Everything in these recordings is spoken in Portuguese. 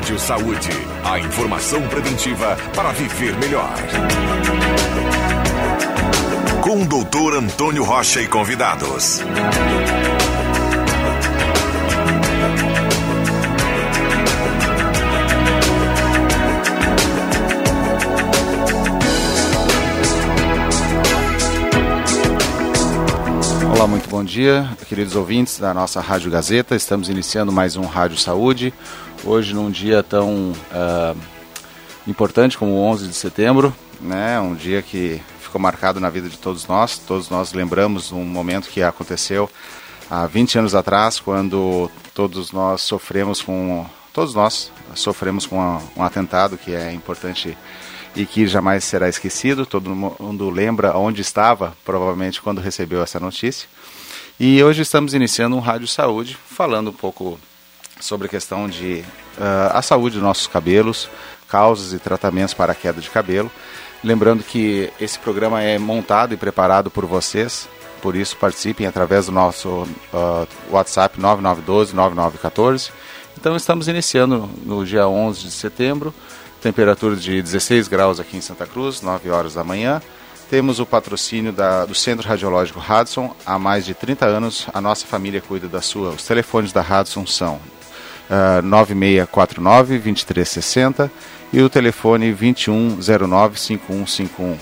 Rádio Saúde. A informação preventiva para viver melhor. Com o doutor Antônio Rocha e convidados. Olá, muito bom dia, queridos ouvintes da nossa Rádio Gazeta. Estamos iniciando mais um Rádio Saúde. Hoje, num dia tão uh, importante como o 11 de setembro, né? Um dia que ficou marcado na vida de todos nós. Todos nós lembramos um momento que aconteceu há 20 anos atrás, quando todos nós sofremos com todos nós sofremos com um atentado que é importante e que jamais será esquecido. Todo mundo lembra onde estava, provavelmente, quando recebeu essa notícia. E hoje estamos iniciando um Rádio Saúde, falando um pouco sobre a questão de uh, a saúde dos nossos cabelos, causas e tratamentos para a queda de cabelo. Lembrando que esse programa é montado e preparado por vocês, por isso participem através do nosso uh, WhatsApp 9912-9914. Então estamos iniciando no dia 11 de setembro temperatura de 16 graus aqui em Santa Cruz, 9 horas da manhã. Temos o patrocínio da, do Centro Radiológico Hudson. Há mais de 30 anos, a nossa família cuida da sua. Os telefones da Hudson são uh, 9649-2360 e o telefone 2109-5151.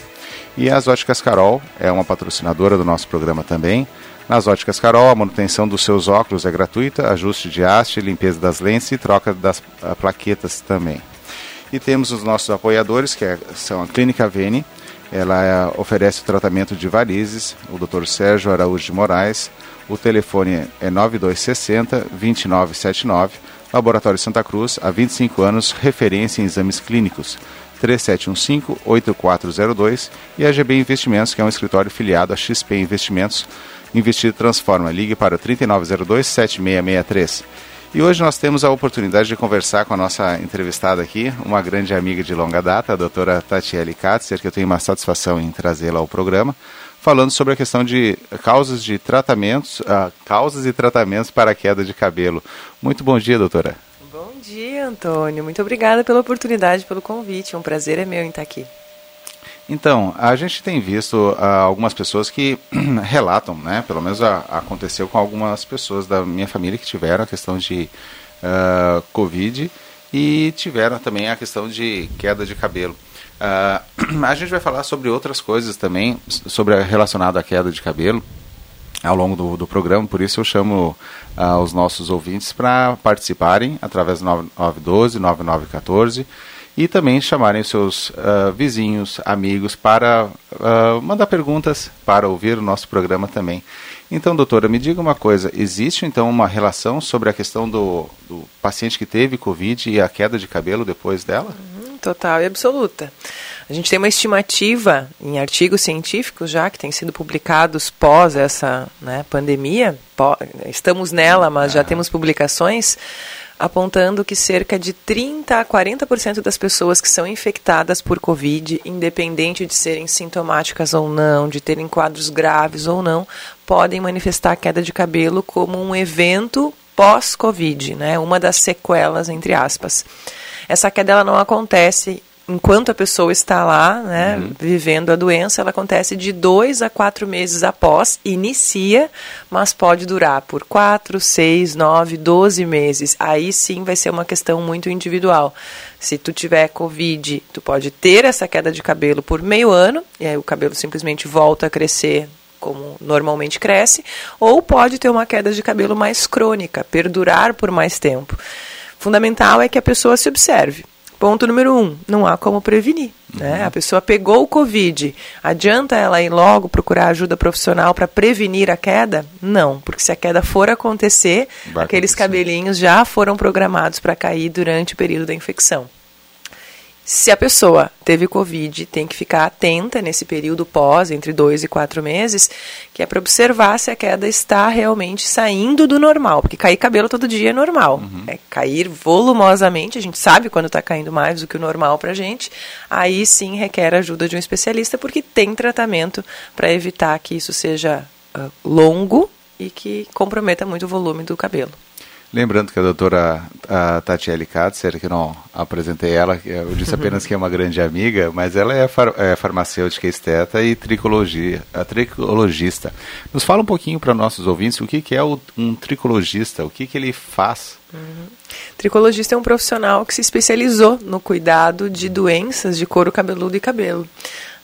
E as Óticas Carol é uma patrocinadora do nosso programa também. Nas Óticas Carol, a manutenção dos seus óculos é gratuita, ajuste de haste, limpeza das lentes e troca das uh, plaquetas também. E temos os nossos apoiadores, que é, são a Clínica Vene, ela é, oferece o tratamento de varizes, o Dr. Sérgio Araújo de Moraes, o telefone é 9260 2979, Laboratório Santa Cruz, há 25 anos, referência em exames clínicos, 3715-8402 e a GB Investimentos, que é um escritório filiado a XP Investimentos, Investir Transforma. Ligue para 3902-7663. E hoje nós temos a oportunidade de conversar com a nossa entrevistada aqui, uma grande amiga de longa data, a doutora Tatiele Katzer, que eu tenho uma satisfação em trazê-la ao programa, falando sobre a questão de causas de tratamentos, uh, causas e tratamentos para a queda de cabelo. Muito bom dia, doutora. Bom dia, Antônio. Muito obrigada pela oportunidade, pelo convite. Um prazer é meu em estar aqui. Então, a gente tem visto uh, algumas pessoas que relatam, né? Pelo menos uh, aconteceu com algumas pessoas da minha família que tiveram a questão de uh, Covid e tiveram também a questão de queda de cabelo. a gente vai falar sobre outras coisas também, sobre relacionado à queda de cabelo ao longo do, do programa, por isso eu chamo os nossos ouvintes para participarem através do 9912, 9914 e também chamarem seus uh, vizinhos, amigos para uh, mandar perguntas para ouvir o nosso programa também. Então, doutora, me diga uma coisa: existe então uma relação sobre a questão do, do paciente que teve Covid e a queda de cabelo depois dela? Uhum, total e absoluta. A gente tem uma estimativa em artigos científicos já que têm sido publicados pós essa né, pandemia. Pós, estamos nela, mas já ah. temos publicações apontando que cerca de 30 a 40% das pessoas que são infectadas por Covid, independente de serem sintomáticas ou não, de terem quadros graves ou não, podem manifestar queda de cabelo como um evento pós-Covid, né? uma das sequelas, entre aspas. Essa queda ela não acontece enquanto a pessoa está lá, né, uhum. vivendo a doença, ela acontece de dois a quatro meses após, inicia, mas pode durar por quatro, seis, nove, doze meses. Aí sim vai ser uma questão muito individual. Se tu tiver Covid, tu pode ter essa queda de cabelo por meio ano, e aí o cabelo simplesmente volta a crescer como normalmente cresce, ou pode ter uma queda de cabelo mais crônica, perdurar por mais tempo. Fundamental é que a pessoa se observe. Ponto número um, não há como prevenir. Né? Uhum. A pessoa pegou o Covid, adianta ela ir logo procurar ajuda profissional para prevenir a queda? Não, porque se a queda for acontecer, Vai aqueles acontecer. cabelinhos já foram programados para cair durante o período da infecção. Se a pessoa teve Covid, tem que ficar atenta nesse período pós, entre dois e quatro meses, que é para observar se a queda está realmente saindo do normal. Porque cair cabelo todo dia é normal. Uhum. É cair volumosamente, a gente sabe quando está caindo mais do que o normal para a gente. Aí sim requer a ajuda de um especialista, porque tem tratamento para evitar que isso seja uh, longo e que comprometa muito o volume do cabelo. Lembrando que a doutora a Tatiele Katzer, que não apresentei ela, eu disse apenas que é uma grande amiga, mas ela é, far, é farmacêutica esteta e tricologia, tricologista. Nos fala um pouquinho para nossos ouvintes o que, que é o, um tricologista, o que, que ele faz. Uhum. Tricologista é um profissional que se especializou no cuidado de doenças de couro cabeludo e cabelo.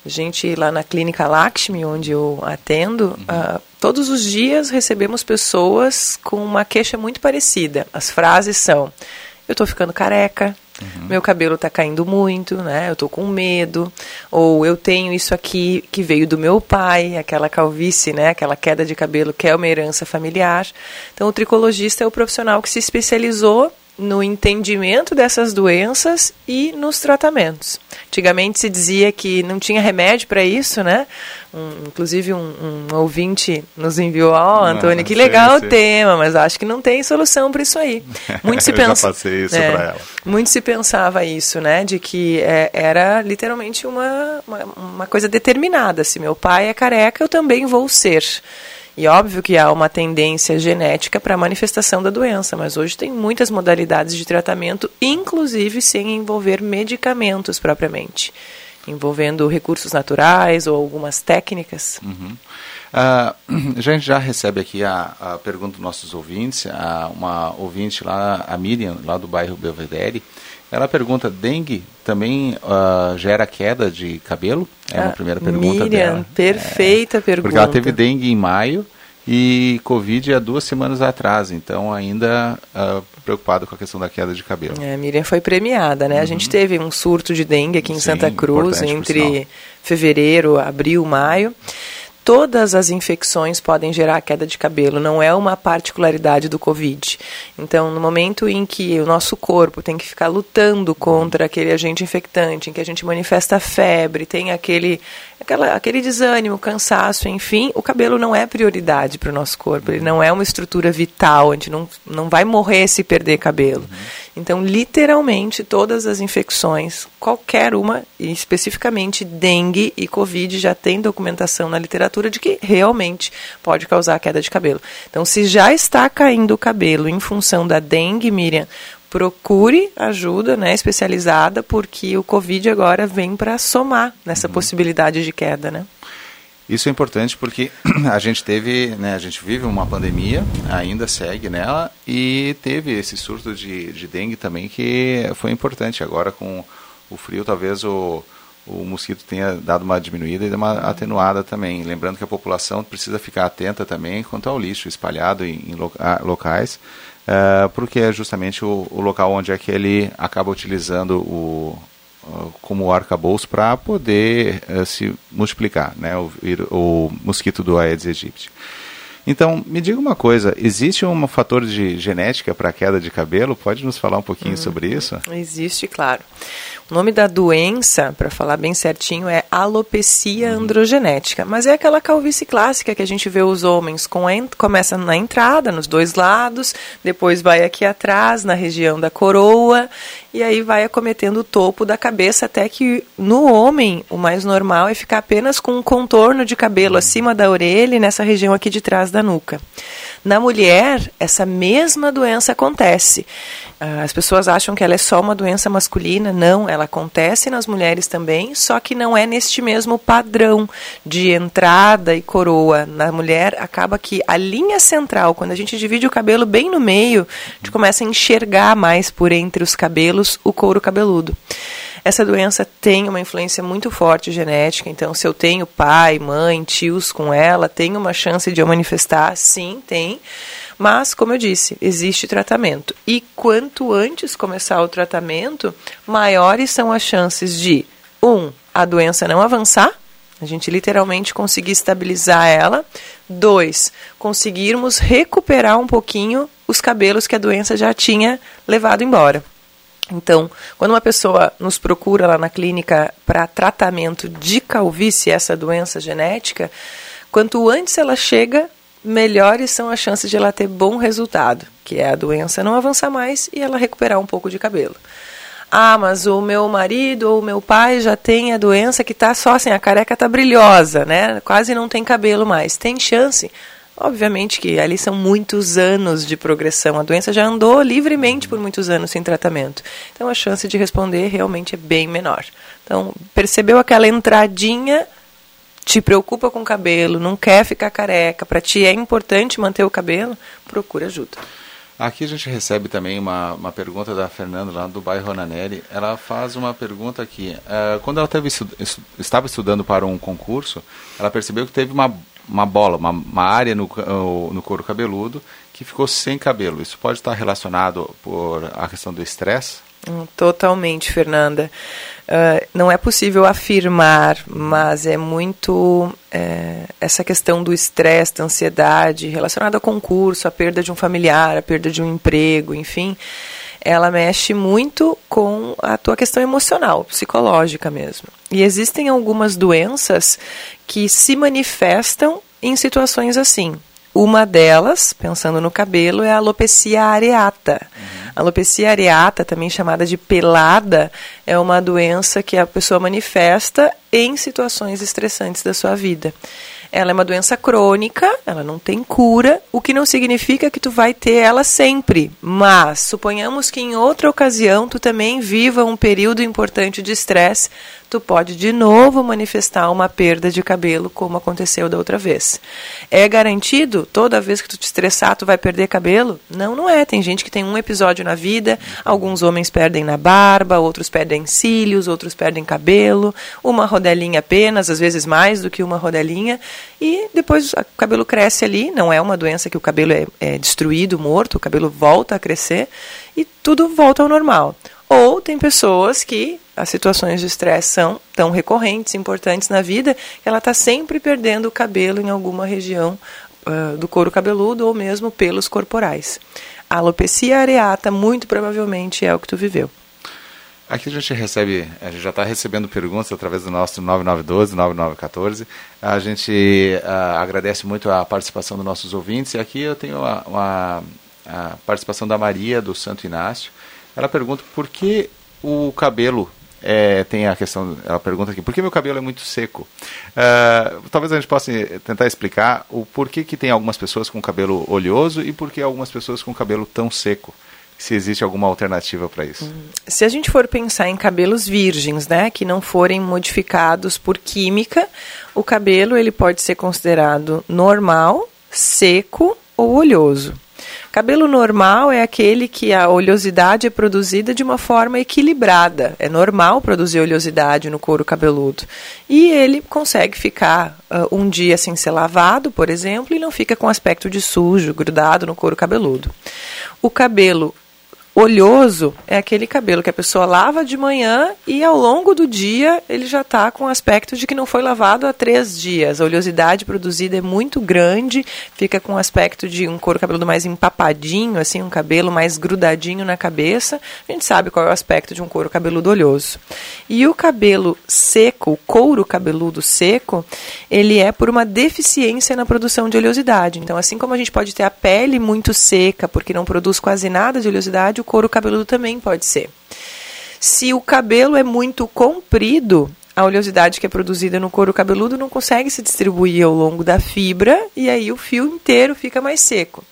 A gente lá na clínica Lakshmi, onde eu atendo, uhum. uh, todos os dias recebemos pessoas com uma queixa muito parecida. As frases são: eu estou ficando careca, uhum. meu cabelo está caindo muito, né? Eu estou com medo, ou eu tenho isso aqui que veio do meu pai, aquela calvície, né? Aquela queda de cabelo que é uma herança familiar. Então, o tricologista é o profissional que se especializou no entendimento dessas doenças e nos tratamentos. Antigamente se dizia que não tinha remédio para isso, né? Um, inclusive um, um, ouvinte nos enviou, ó, oh, Antônio, que legal o tema, mas acho que não tem solução para isso aí. Muito se pensa, passei isso é, para ela. Muito se pensava isso, né? De que é, era literalmente uma, uma, uma coisa determinada. Se meu pai é careca, eu também vou ser. E óbvio que há uma tendência genética para a manifestação da doença, mas hoje tem muitas modalidades de tratamento, inclusive sem envolver medicamentos propriamente, envolvendo recursos naturais ou algumas técnicas. Uhum. Uh, a gente já recebe aqui a, a pergunta dos nossos ouvintes, a, uma ouvinte lá, a Miriam, lá do bairro Belvedere, ela pergunta, dengue também uh, gera queda de cabelo? É uma ah, primeira pergunta Miriam, dela. perfeita é, pergunta. Porque ela teve dengue em maio e Covid há duas semanas atrás, então ainda uh, preocupado com a questão da queda de cabelo. É, Miriam foi premiada, né? Uhum. A gente teve um surto de dengue aqui em Sim, Santa Cruz entre fevereiro, abril, maio todas as infecções podem gerar queda de cabelo, não é uma particularidade do Covid. Então, no momento em que o nosso corpo tem que ficar lutando contra aquele agente infectante, em que a gente manifesta febre, tem aquele, aquela, aquele desânimo, cansaço, enfim, o cabelo não é prioridade para o nosso corpo, ele não é uma estrutura vital, a gente não, não vai morrer se perder cabelo. Uhum. Então, literalmente, todas as infecções, qualquer uma, e especificamente dengue e covid, já tem documentação na literatura de que realmente pode causar queda de cabelo. Então, se já está caindo o cabelo em função da dengue, Miriam, procure ajuda né, especializada, porque o Covid agora vem para somar nessa uhum. possibilidade de queda. Né? Isso é importante porque a gente teve, né, a gente vive uma pandemia, ainda segue nela, e teve esse surto de, de dengue também que foi importante. Agora com o frio, talvez o, o mosquito tenha dado uma diminuída e uma atenuada também. Lembrando que a população precisa ficar atenta também quanto ao lixo espalhado em, em locais, uh, porque é justamente o, o, local onde é que ele acaba utilizando o, como arcabouço para poder uh, se multiplicar, né, o, o mosquito do Aedes aegypti. Então, me diga uma coisa, existe um fator de genética para a queda de cabelo? Pode nos falar um pouquinho hum, sobre isso? Existe, claro. O nome da doença, para falar bem certinho, é alopecia uhum. androgenética. Mas é aquela calvície clássica que a gente vê os homens com começa na entrada, nos dois lados, depois vai aqui atrás, na região da coroa, e aí vai acometendo o topo da cabeça, até que no homem o mais normal é ficar apenas com um contorno de cabelo uhum. acima da orelha e nessa região aqui de trás da nuca. Na mulher, essa mesma doença acontece. Ah, as pessoas acham que ela é só uma doença masculina. Não, ela acontece nas mulheres também, só que não é neste mesmo padrão de entrada e coroa. Na mulher, acaba que a linha central, quando a gente divide o cabelo bem no meio, a gente começa a enxergar mais por entre os cabelos o couro cabeludo. Essa doença tem uma influência muito forte genética, então se eu tenho pai, mãe, tios com ela, tem uma chance de eu manifestar? Sim, tem. Mas, como eu disse, existe tratamento. E quanto antes começar o tratamento, maiores são as chances de, um, a doença não avançar, a gente literalmente conseguir estabilizar ela. Dois, conseguirmos recuperar um pouquinho os cabelos que a doença já tinha levado embora. Então, quando uma pessoa nos procura lá na clínica para tratamento de calvície, essa doença genética, quanto antes ela chega, melhores são as chances de ela ter bom resultado, que é a doença não avançar mais e ela recuperar um pouco de cabelo. Ah, mas o meu marido ou o meu pai já tem a doença que está só assim, a careca está brilhosa, né? Quase não tem cabelo mais. Tem chance? Obviamente que ali são muitos anos de progressão. A doença já andou livremente por muitos anos sem tratamento. Então a chance de responder realmente é bem menor. Então, percebeu aquela entradinha, te preocupa com o cabelo, não quer ficar careca, para ti é importante manter o cabelo, procura ajuda. Aqui a gente recebe também uma, uma pergunta da Fernanda, lá do bairro Ronanelli. Ela faz uma pergunta aqui. Uh, quando ela teve, estava estudando para um concurso, ela percebeu que teve uma, uma bola, uma, uma área no, no couro cabeludo que ficou sem cabelo. Isso pode estar relacionado por a questão do estresse? Hum, totalmente, Fernanda. Uh, não é possível afirmar, mas é muito é, essa questão do estresse, da ansiedade relacionada ao concurso, a perda de um familiar, a perda de um emprego, enfim, ela mexe muito com a tua questão emocional, psicológica mesmo. E existem algumas doenças que se manifestam em situações assim. Uma delas, pensando no cabelo, é a alopecia areata. A alopecia areata, também chamada de pelada, é uma doença que a pessoa manifesta em situações estressantes da sua vida. Ela é uma doença crônica, ela não tem cura, o que não significa que tu vai ter ela sempre. Mas suponhamos que em outra ocasião tu também viva um período importante de estresse, tu pode de novo manifestar uma perda de cabelo, como aconteceu da outra vez. É garantido toda vez que tu te estressar tu vai perder cabelo? Não, não é. Tem gente que tem um episódio na vida, alguns homens perdem na barba, outros perdem cílios, outros perdem cabelo, uma rodelinha apenas, às vezes mais do que uma rodelinha, e depois o cabelo cresce ali, não é uma doença que o cabelo é, é destruído, morto, o cabelo volta a crescer e tudo volta ao normal. Ou tem pessoas que as situações de estresse são tão recorrentes, importantes na vida, que ela está sempre perdendo o cabelo em alguma região uh, do couro cabeludo ou mesmo pelos corporais. A alopecia areata, muito provavelmente, é o que tu viveu. Aqui a gente recebe, a gente já está recebendo perguntas através do nosso 9912, 9914. A gente uh, agradece muito a participação dos nossos ouvintes. E aqui eu tenho uma, uma a participação da Maria, do Santo Inácio. Ela pergunta por que o cabelo é, tem a questão, ela pergunta aqui, por que meu cabelo é muito seco? Uh, talvez a gente possa tentar explicar o porquê que tem algumas pessoas com cabelo oleoso e por que algumas pessoas com cabelo tão seco. Se existe alguma alternativa para isso? Hum, se a gente for pensar em cabelos virgens, né, que não forem modificados por química, o cabelo ele pode ser considerado normal, seco ou oleoso. Cabelo normal é aquele que a oleosidade é produzida de uma forma equilibrada. É normal produzir oleosidade no couro cabeludo. E ele consegue ficar uh, um dia sem ser lavado, por exemplo, e não fica com aspecto de sujo, grudado no couro cabeludo. O cabelo Olhoso é aquele cabelo que a pessoa lava de manhã e ao longo do dia ele já está com aspecto de que não foi lavado há três dias. A oleosidade produzida é muito grande, fica com aspecto de um couro cabeludo mais empapadinho, assim, um cabelo mais grudadinho na cabeça. A gente sabe qual é o aspecto de um couro cabeludo oleoso. E o cabelo seco, o couro cabeludo seco, ele é por uma deficiência na produção de oleosidade. Então, assim como a gente pode ter a pele muito seca porque não produz quase nada de oleosidade, o couro cabeludo também pode ser. Se o cabelo é muito comprido, a oleosidade que é produzida no couro cabeludo não consegue se distribuir ao longo da fibra e aí o fio inteiro fica mais seco.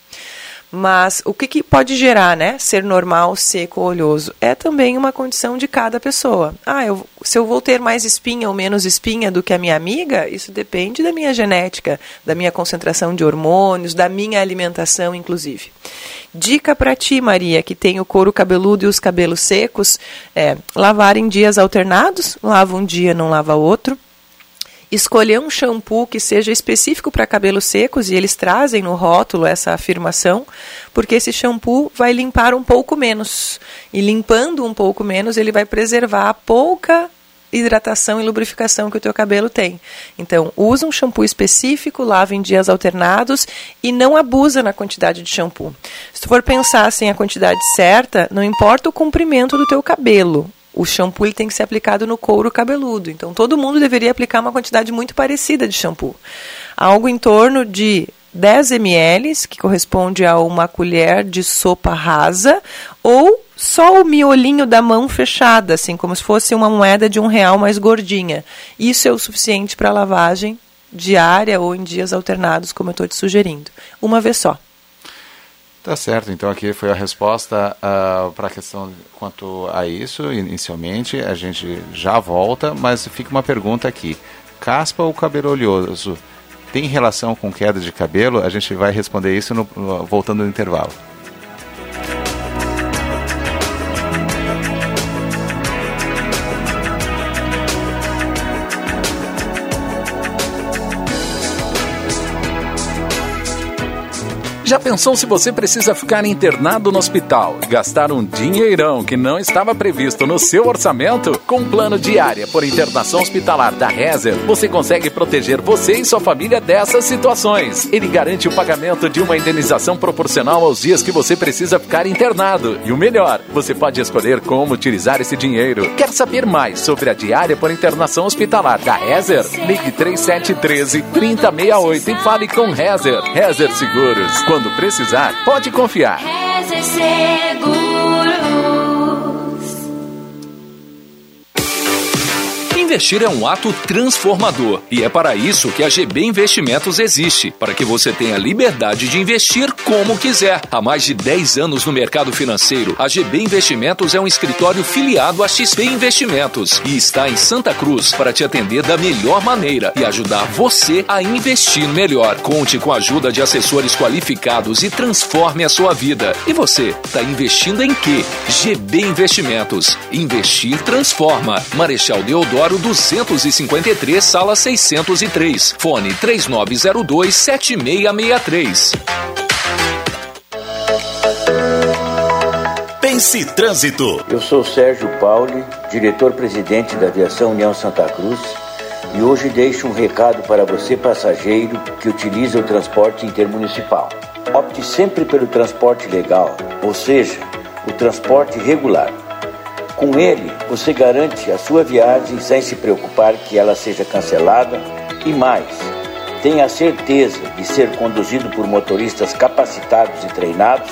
Mas o que, que, pode gerar, né? Ser normal, seco oleoso? É também uma condição de cada pessoa. Ah, eu, se eu vou ter mais espinha ou menos espinha do que a minha amiga, isso depende da minha genética, da minha concentração de hormônios, da minha alimentação, inclusive. Dica para ti, Maria, que tem o couro cabeludo e os cabelos secos, é lavar em dias alternados, lava um dia, não lava outro escolher um shampoo que seja específico para cabelos secos, e eles trazem no rótulo essa afirmação, porque esse shampoo vai limpar um pouco menos. E limpando um pouco menos, ele vai preservar a pouca hidratação e lubrificação que o teu cabelo tem. Então, usa um shampoo específico, lava em dias alternados e não abusa na quantidade de shampoo. Se tu for pensar assim a quantidade certa, não importa o comprimento do teu cabelo, o shampoo ele tem que ser aplicado no couro cabeludo. Então, todo mundo deveria aplicar uma quantidade muito parecida de shampoo. Algo em torno de 10 ml, que corresponde a uma colher de sopa rasa, ou só o miolinho da mão fechada, assim como se fosse uma moeda de um real mais gordinha. Isso é o suficiente para lavagem diária ou em dias alternados, como eu estou te sugerindo. Uma vez só. Tá certo, então aqui foi a resposta uh, para a questão quanto a isso, inicialmente, a gente já volta, mas fica uma pergunta aqui, caspa ou cabelo oleoso tem relação com queda de cabelo? A gente vai responder isso no, voltando no intervalo. Já pensou se você precisa ficar internado no hospital e gastar um dinheirão que não estava previsto no seu orçamento? Com um plano diária por internação hospitalar da Rezer, você consegue proteger você e sua família dessas situações. Ele garante o pagamento de uma indenização proporcional aos dias que você precisa ficar internado. E o melhor, você pode escolher como utilizar esse dinheiro. Quer saber mais sobre a diária por internação hospitalar da Rezer? Ligue 3713 3068 e fale com Rezer. Rezer Seguros. Quando quando precisar, pode confiar. Investir é um ato transformador e é para isso que a GB Investimentos existe, para que você tenha liberdade de investir como quiser. Há mais de 10 anos no mercado financeiro, a GB Investimentos é um escritório filiado à XP Investimentos e está em Santa Cruz para te atender da melhor maneira e ajudar você a investir melhor. Conte com a ajuda de assessores qualificados e transforme a sua vida. E você, está investindo em quê? GB Investimentos. Investir transforma. Marechal Deodoro 253, sala 603. Fone 3902 7663. Pense Trânsito. Eu sou Sérgio Pauli, diretor-presidente da Aviação União Santa Cruz, e hoje deixo um recado para você, passageiro, que utiliza o transporte intermunicipal. Opte sempre pelo transporte legal, ou seja, o transporte regular. Com ele, você garante a sua viagem sem se preocupar que ela seja cancelada e mais, tenha a certeza de ser conduzido por motoristas capacitados e treinados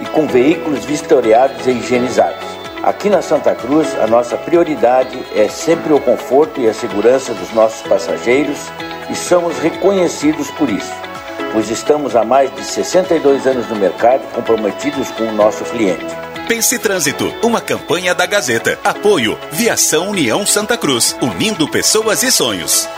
e com veículos vistoriados e higienizados. Aqui na Santa Cruz, a nossa prioridade é sempre o conforto e a segurança dos nossos passageiros e somos reconhecidos por isso, pois estamos há mais de 62 anos no mercado comprometidos com o nosso cliente. Pense Trânsito, uma campanha da Gazeta. Apoio Viação União Santa Cruz, unindo pessoas e sonhos.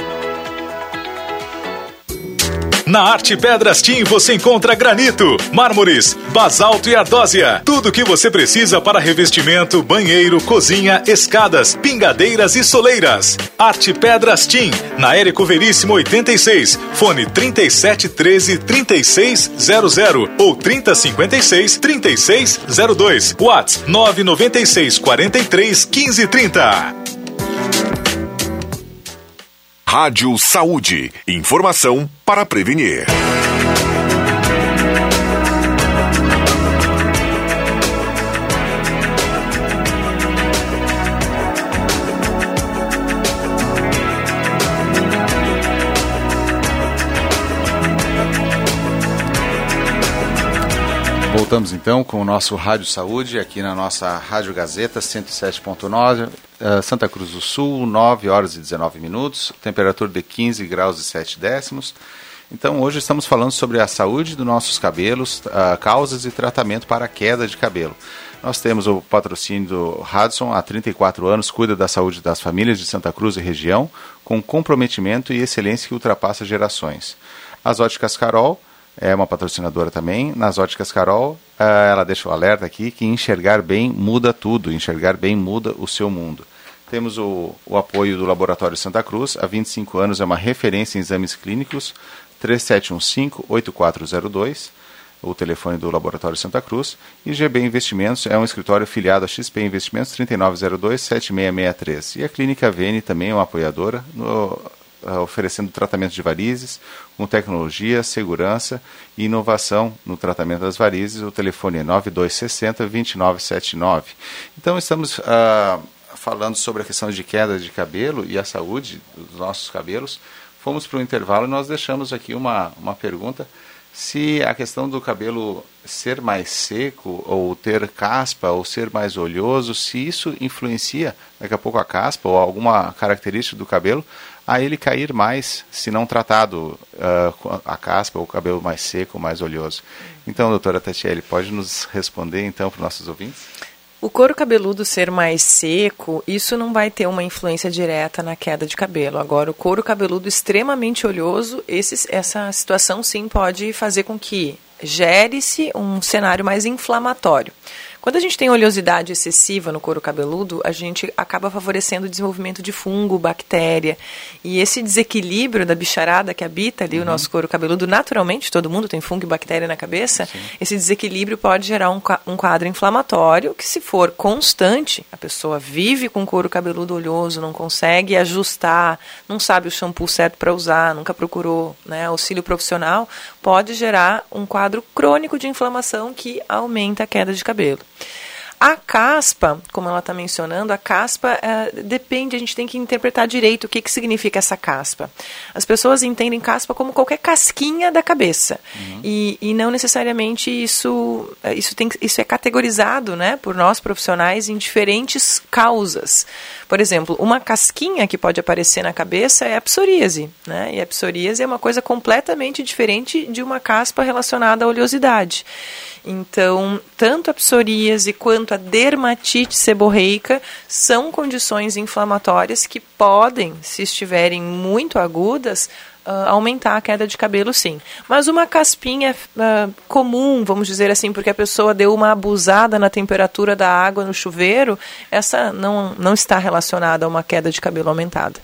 Na Arte Pedras Team você encontra granito, mármores, basalto e ardósia. Tudo o que você precisa para revestimento, banheiro, cozinha, escadas, pingadeiras e soleiras. Arte Pedras Team, na Érico Veríssimo 86, fone 3713 3600 ou 3056 3602. WhatsApp 996 43 1530. Rádio Saúde. Informação para prevenir. Voltamos então com o nosso Rádio Saúde, aqui na nossa Rádio Gazeta 107.9, uh, Santa Cruz do Sul, 9 horas e 19 minutos, temperatura de 15 graus e 7 décimos. Então hoje estamos falando sobre a saúde dos nossos cabelos, uh, causas e tratamento para queda de cabelo. Nós temos o patrocínio do Hudson, há 34 anos, cuida da saúde das famílias de Santa Cruz e região, com comprometimento e excelência que ultrapassa gerações. As óticas Carol, é uma patrocinadora também. Nas óticas Carol, eh, ela deixa o alerta aqui que enxergar bem muda tudo, enxergar bem muda o seu mundo. Temos o, o apoio do Laboratório Santa Cruz, há 25 anos é uma referência em exames clínicos, 3715-8402, o telefone do Laboratório Santa Cruz, e GB Investimentos é um escritório filiado a XP Investimentos 3902-7663. E a Clínica Vene também é uma apoiadora, no, oferecendo tratamento de varizes com tecnologia, segurança e inovação no tratamento das varizes. O telefone é 9260 2979. Então estamos uh, falando sobre a questão de queda de cabelo e a saúde dos nossos cabelos. Fomos para o intervalo e nós deixamos aqui uma, uma pergunta se a questão do cabelo ser mais seco ou ter caspa ou ser mais oleoso, se isso influencia daqui a pouco a caspa ou alguma característica do cabelo a ele cair mais se não tratado uh, a caspa ou o cabelo mais seco, mais oleoso. Então, doutora Tatiele, pode nos responder então para os nossos ouvintes? O couro cabeludo ser mais seco, isso não vai ter uma influência direta na queda de cabelo. Agora, o couro cabeludo extremamente oleoso, esse, essa situação sim pode fazer com que gere-se um cenário mais inflamatório. Quando a gente tem oleosidade excessiva no couro cabeludo, a gente acaba favorecendo o desenvolvimento de fungo, bactéria. E esse desequilíbrio da bicharada que habita ali uhum. o nosso couro cabeludo, naturalmente, todo mundo tem fungo e bactéria na cabeça, Sim. esse desequilíbrio pode gerar um, um quadro inflamatório que, se for constante, a pessoa vive com couro cabeludo oleoso, não consegue ajustar, não sabe o shampoo certo para usar, nunca procurou né, auxílio profissional, pode gerar um quadro crônico de inflamação que aumenta a queda de cabelo. A caspa, como ela está mencionando, a caspa é, depende, a gente tem que interpretar direito o que, que significa essa caspa. As pessoas entendem caspa como qualquer casquinha da cabeça. Uhum. E, e não necessariamente isso, é, isso, tem, isso é categorizado né, por nós profissionais em diferentes causas. Por exemplo, uma casquinha que pode aparecer na cabeça é a psoríase. Né? E a psoríase é uma coisa completamente diferente de uma caspa relacionada à oleosidade. Então, tanto a psoríase quanto a dermatite seborreica são condições inflamatórias que podem, se estiverem muito agudas, Uh, aumentar a queda de cabelo, sim. Mas uma caspinha uh, comum, vamos dizer assim, porque a pessoa deu uma abusada na temperatura da água no chuveiro, essa não, não está relacionada a uma queda de cabelo aumentada.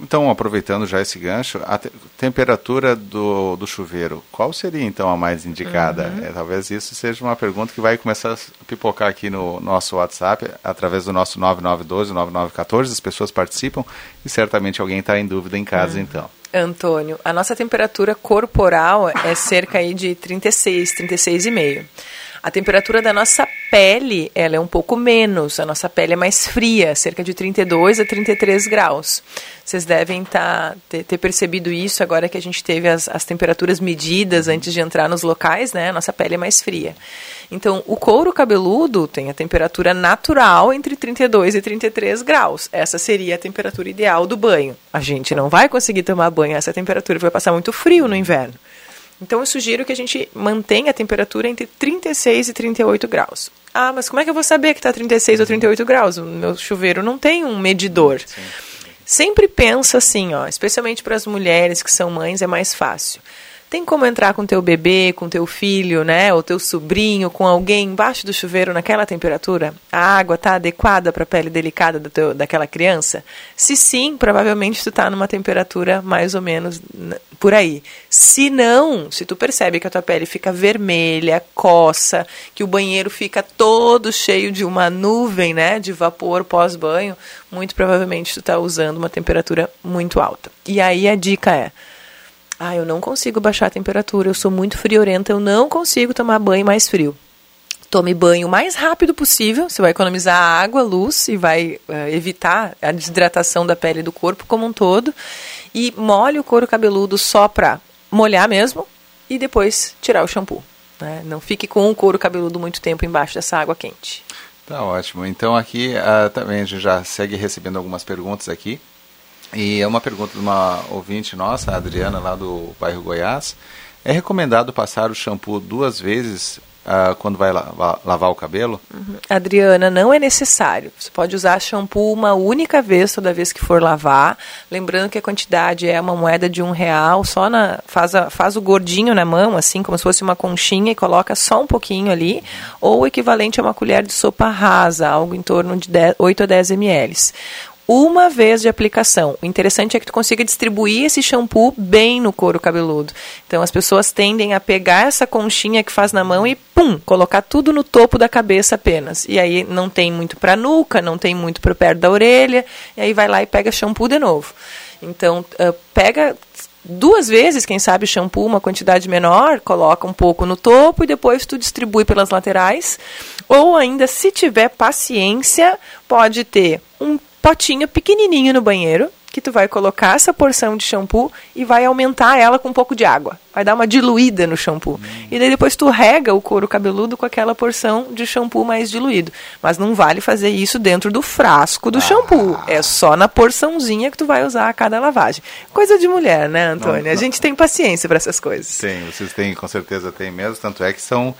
Então, aproveitando já esse gancho, a te temperatura do, do chuveiro, qual seria então a mais indicada? Uhum. É, talvez isso seja uma pergunta que vai começar a pipocar aqui no nosso WhatsApp, através do nosso 9912-9914, as pessoas participam e certamente alguém está em dúvida em casa uhum. então. Antônio, a nossa temperatura corporal é cerca aí de 36, 36,5. A temperatura da nossa pele, ela é um pouco menos, a nossa pele é mais fria, cerca de 32 a 33 graus. Vocês devem tá, ter, ter, percebido isso agora que a gente teve as, as temperaturas medidas antes de entrar nos locais, né? A nossa pele é mais fria. Então, o couro cabeludo tem a temperatura natural entre 32 e 33 graus. Essa seria a temperatura ideal do banho. A gente não vai conseguir tomar banho a essa temperatura, vai passar muito frio no inverno. Então eu sugiro que a gente mantenha a temperatura entre 36 e 38 graus. Ah, mas como é que eu vou saber que está 36 ou 38 graus? O meu chuveiro não tem um medidor. Sim. Sempre pensa assim, ó, especialmente para as mulheres que são mães, é mais fácil. Tem como entrar com teu bebê, com teu filho, né, ou teu sobrinho, com alguém embaixo do chuveiro naquela temperatura? A água está adequada para a pele delicada do teu, daquela criança? Se sim, provavelmente tu está numa temperatura mais ou menos por aí. Se não, se tu percebe que a tua pele fica vermelha, coça, que o banheiro fica todo cheio de uma nuvem, né, de vapor pós-banho, muito provavelmente tu está usando uma temperatura muito alta. E aí a dica é ah, eu não consigo baixar a temperatura, eu sou muito friorenta, eu não consigo tomar banho mais frio. Tome banho o mais rápido possível, você vai economizar água, luz e vai uh, evitar a desidratação da pele do corpo como um todo. E molhe o couro cabeludo só para molhar mesmo e depois tirar o shampoo. Né? Não fique com o couro cabeludo muito tempo embaixo dessa água quente. Tá ótimo. Então aqui uh, também a gente já segue recebendo algumas perguntas aqui. E é uma pergunta de uma ouvinte nossa, a Adriana, lá do bairro Goiás. É recomendado passar o shampoo duas vezes uh, quando vai lavar, lavar o cabelo? Uhum. Adriana, não é necessário. Você pode usar shampoo uma única vez toda vez que for lavar. Lembrando que a quantidade é uma moeda de um real, só na, faz, a, faz o gordinho na mão, assim, como se fosse uma conchinha, e coloca só um pouquinho ali, ou o equivalente a uma colher de sopa rasa, algo em torno de 10, 8 a 10 ml uma vez de aplicação. O interessante é que tu consiga distribuir esse shampoo bem no couro cabeludo. Então as pessoas tendem a pegar essa conchinha que faz na mão e pum, colocar tudo no topo da cabeça apenas. E aí não tem muito para nuca, não tem muito para perto da orelha, e aí vai lá e pega shampoo de novo. Então uh, pega duas vezes, quem sabe, shampoo, uma quantidade menor, coloca um pouco no topo e depois tu distribui pelas laterais. Ou ainda, se tiver paciência, pode ter um potinho pequenininho no banheiro que tu vai colocar essa porção de shampoo e vai aumentar ela com um pouco de água. Vai dar uma diluída no shampoo. Hum. E daí depois tu rega o couro cabeludo com aquela porção de shampoo mais diluído. Mas não vale fazer isso dentro do frasco do ah. shampoo. É só na porçãozinha que tu vai usar a cada lavagem. Coisa de mulher, né, Antônio? Não, não. A gente tem paciência para essas coisas. Tem, vocês têm, com certeza tem mesmo. Tanto é que são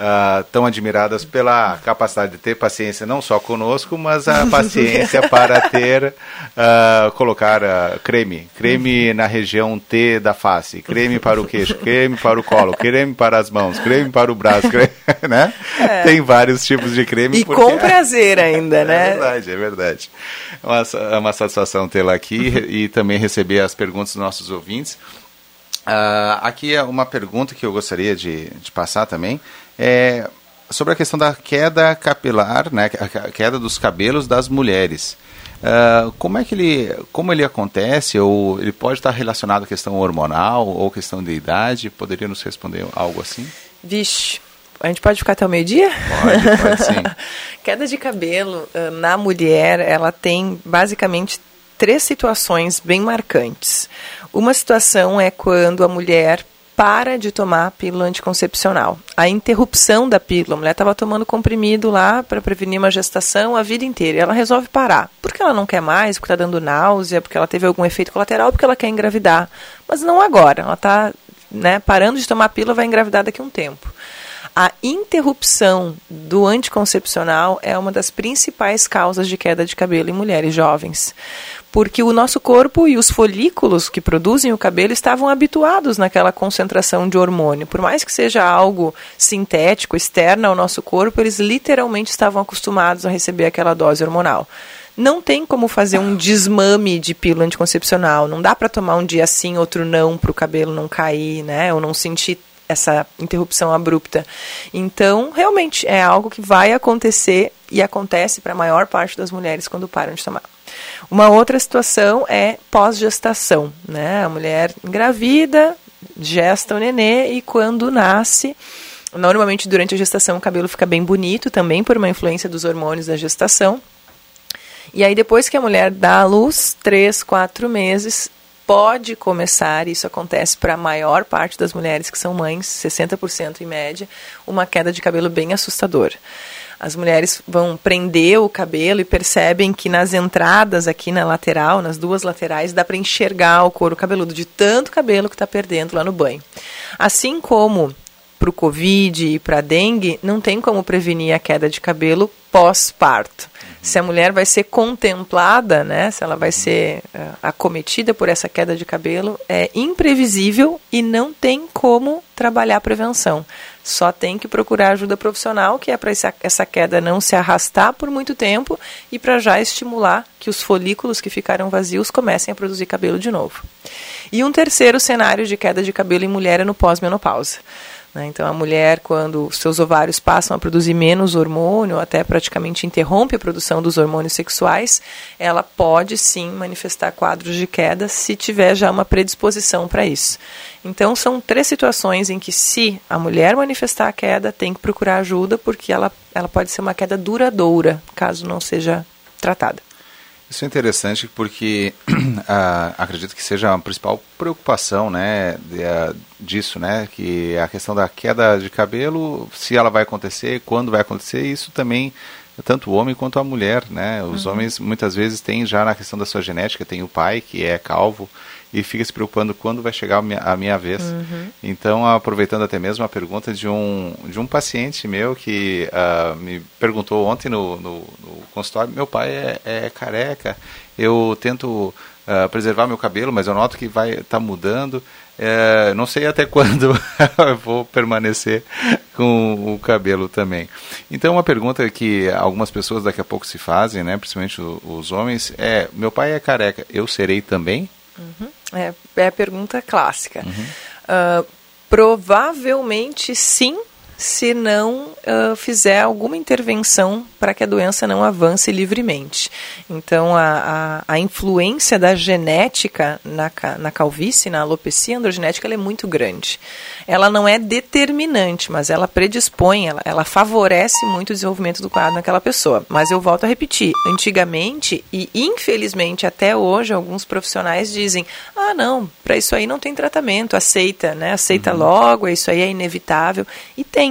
uh, tão admiradas pela capacidade de ter paciência não só conosco, mas a paciência para ter, uh, colocar uh, creme, creme na região T da face, creme para o queixo, creme para o colo, creme para as mãos, creme para o braço, creme, né? É. Tem vários tipos de creme. E porque... com prazer ainda, né? É verdade, é verdade. É uma, é uma satisfação tê-la aqui e também receber as perguntas dos nossos ouvintes. Uh, aqui é uma pergunta que eu gostaria de, de passar também. É sobre a questão da queda capilar, né, a queda dos cabelos das mulheres. Uh, como é que ele, como ele acontece? Ou ele pode estar relacionado à questão hormonal ou questão de idade? Poderia nos responder algo assim? Vixe, a gente pode ficar até o meio-dia? Pode, pode sim. Queda de cabelo uh, na mulher, ela tem basicamente três situações bem marcantes. Uma situação é quando a mulher para de tomar a pílula anticoncepcional. A interrupção da pílula, a mulher estava tomando comprimido lá para prevenir uma gestação a vida inteira. E ela resolve parar. Porque ela não quer mais, porque está dando náusea, porque ela teve algum efeito colateral, porque ela quer engravidar. Mas não agora. Ela está né, parando de tomar a pílula, vai engravidar daqui a um tempo. A interrupção do anticoncepcional é uma das principais causas de queda de cabelo em mulheres jovens porque o nosso corpo e os folículos que produzem o cabelo estavam habituados naquela concentração de hormônio. Por mais que seja algo sintético, externo ao nosso corpo, eles literalmente estavam acostumados a receber aquela dose hormonal. Não tem como fazer um desmame de pílula anticoncepcional. Não dá para tomar um dia sim, outro não, para o cabelo não cair, né? Ou não sentir essa interrupção abrupta. Então, realmente, é algo que vai acontecer e acontece para a maior parte das mulheres quando param de tomar. Uma outra situação é pós-gestação, né? A mulher engravida, gesta o nenê e quando nasce, normalmente durante a gestação o cabelo fica bem bonito também por uma influência dos hormônios da gestação. E aí depois que a mulher dá à luz, três, quatro meses, pode começar, isso acontece para a maior parte das mulheres que são mães, 60% em média, uma queda de cabelo bem assustadora as mulheres vão prender o cabelo e percebem que nas entradas aqui na lateral, nas duas laterais, dá para enxergar o couro cabeludo de tanto cabelo que está perdendo lá no banho. Assim como para o Covid e para a dengue, não tem como prevenir a queda de cabelo pós-parto. Se a mulher vai ser contemplada, né, se ela vai ser uh, acometida por essa queda de cabelo, é imprevisível e não tem como trabalhar a prevenção. Só tem que procurar ajuda profissional, que é para essa queda não se arrastar por muito tempo e para já estimular que os folículos que ficaram vazios comecem a produzir cabelo de novo. E um terceiro cenário de queda de cabelo em mulher é no pós-menopausa. Né? Então, a mulher, quando seus ovários passam a produzir menos hormônio, até praticamente interrompe a produção dos hormônios sexuais, ela pode sim manifestar quadros de queda se tiver já uma predisposição para isso. Então, são três situações em que, se a mulher manifestar a queda, tem que procurar ajuda, porque ela, ela pode ser uma queda duradoura, caso não seja tratada. Isso é interessante porque uh, acredito que seja a principal preocupação né, de, uh, disso, né, que a questão da queda de cabelo, se ela vai acontecer, quando vai acontecer, isso também tanto o homem quanto a mulher, né? Os uhum. homens muitas vezes têm já na questão da sua genética, tem o pai que é calvo, e fica se preocupando quando vai chegar a minha, a minha vez. Uhum. Então, aproveitando até mesmo a pergunta de um, de um paciente meu que uh, me perguntou ontem no, no, no, consultório, meu pai é, é careca, eu tento uh, preservar meu cabelo, mas eu noto que vai estar tá mudando. É, não sei até quando eu vou permanecer com o cabelo também. Então, uma pergunta que algumas pessoas daqui a pouco se fazem, né, principalmente os homens, é: meu pai é careca, eu serei também? Uhum. É, é a pergunta clássica. Uhum. Uh, provavelmente sim, se não uh, fizer alguma intervenção para que a doença não avance livremente. Então, a, a, a influência da genética na, na calvície, na alopecia androgenética, ela é muito grande. Ela não é determinante, mas ela predispõe, ela, ela favorece muito o desenvolvimento do quadro naquela pessoa. Mas eu volto a repetir, antigamente e infelizmente até hoje, alguns profissionais dizem, ah não, para isso aí não tem tratamento, aceita, né? Aceita uhum. logo, isso aí é inevitável. E tem.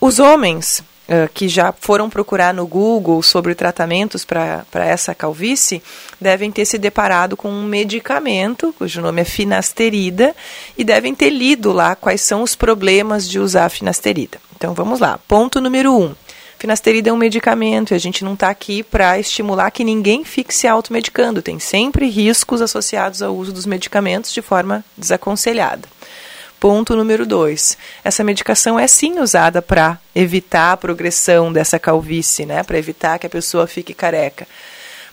Os homens uh, que já foram procurar no Google sobre tratamentos para essa calvície devem ter se deparado com um medicamento, cujo nome é finasterida, e devem ter lido lá quais são os problemas de usar a finasterida. Então vamos lá. Ponto número um. Finasterida é um medicamento e a gente não está aqui para estimular que ninguém fique se automedicando. Tem sempre riscos associados ao uso dos medicamentos de forma desaconselhada. Ponto número dois. Essa medicação é sim usada para evitar a progressão dessa calvície, né? Para evitar que a pessoa fique careca.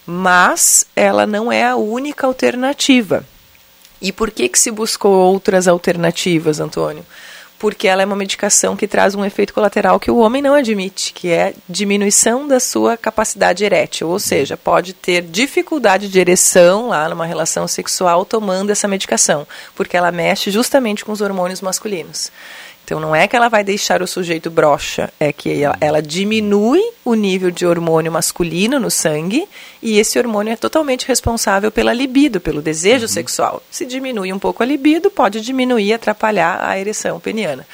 Mas ela não é a única alternativa. E por que, que se buscou outras alternativas, Antônio? Porque ela é uma medicação que traz um efeito colateral que o homem não admite, que é diminuição da sua capacidade erétil, ou seja, pode ter dificuldade de ereção lá numa relação sexual tomando essa medicação, porque ela mexe justamente com os hormônios masculinos. Então não é que ela vai deixar o sujeito broxa, é que ela, ela, diminui o nível de hormônio masculino no sangue e esse hormônio é totalmente responsável pela libido, pelo desejo uhum. sexual. Se diminui um pouco a libido, pode diminuir e atrapalhar a ereção peniana.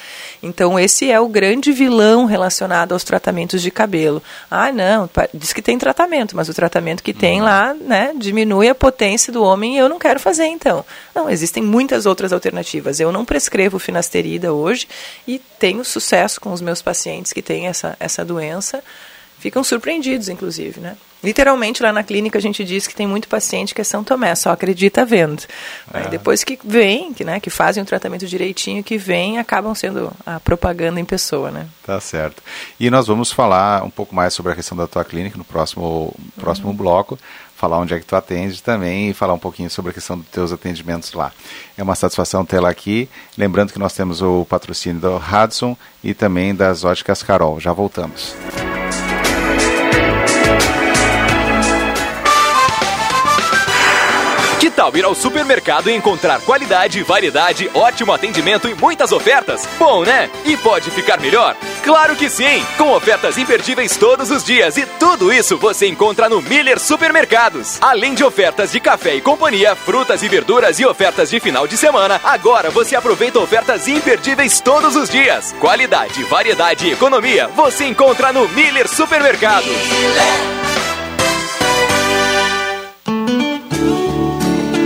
Então esse é o grande vilão relacionado aos tratamentos de cabelo. Ah, não, diz que tem tratamento, mas o tratamento que tem uhum. lá, né, diminui a potência do homem e eu não quero fazer então. Não, existem muitas outras alternativas. Eu não prescrevo finasterida hoje e tenho sucesso com os meus pacientes que têm essa, essa doença. Ficam surpreendidos, inclusive, né? Literalmente, lá na clínica, a gente diz que tem muito paciente que é São Tomé, só acredita vendo. É. Depois que vem, que, né, que fazem o tratamento direitinho, que vem, acabam sendo a propaganda em pessoa, né? Tá certo. E nós vamos falar um pouco mais sobre a questão da tua clínica no próximo, próximo uhum. bloco falar onde é que tu atende também e falar um pouquinho sobre a questão dos teus atendimentos lá. É uma satisfação tê-la aqui. Lembrando que nós temos o patrocínio do Hudson e também das óticas Carol. Já voltamos. Tal ir ao supermercado e encontrar qualidade, variedade, ótimo atendimento e muitas ofertas? Bom, né? E pode ficar melhor? Claro que sim! Com ofertas imperdíveis todos os dias e tudo isso você encontra no Miller Supermercados. Além de ofertas de café e companhia, frutas e verduras e ofertas de final de semana, agora você aproveita ofertas imperdíveis todos os dias. Qualidade, variedade e economia você encontra no Miller Supermercados. Miller.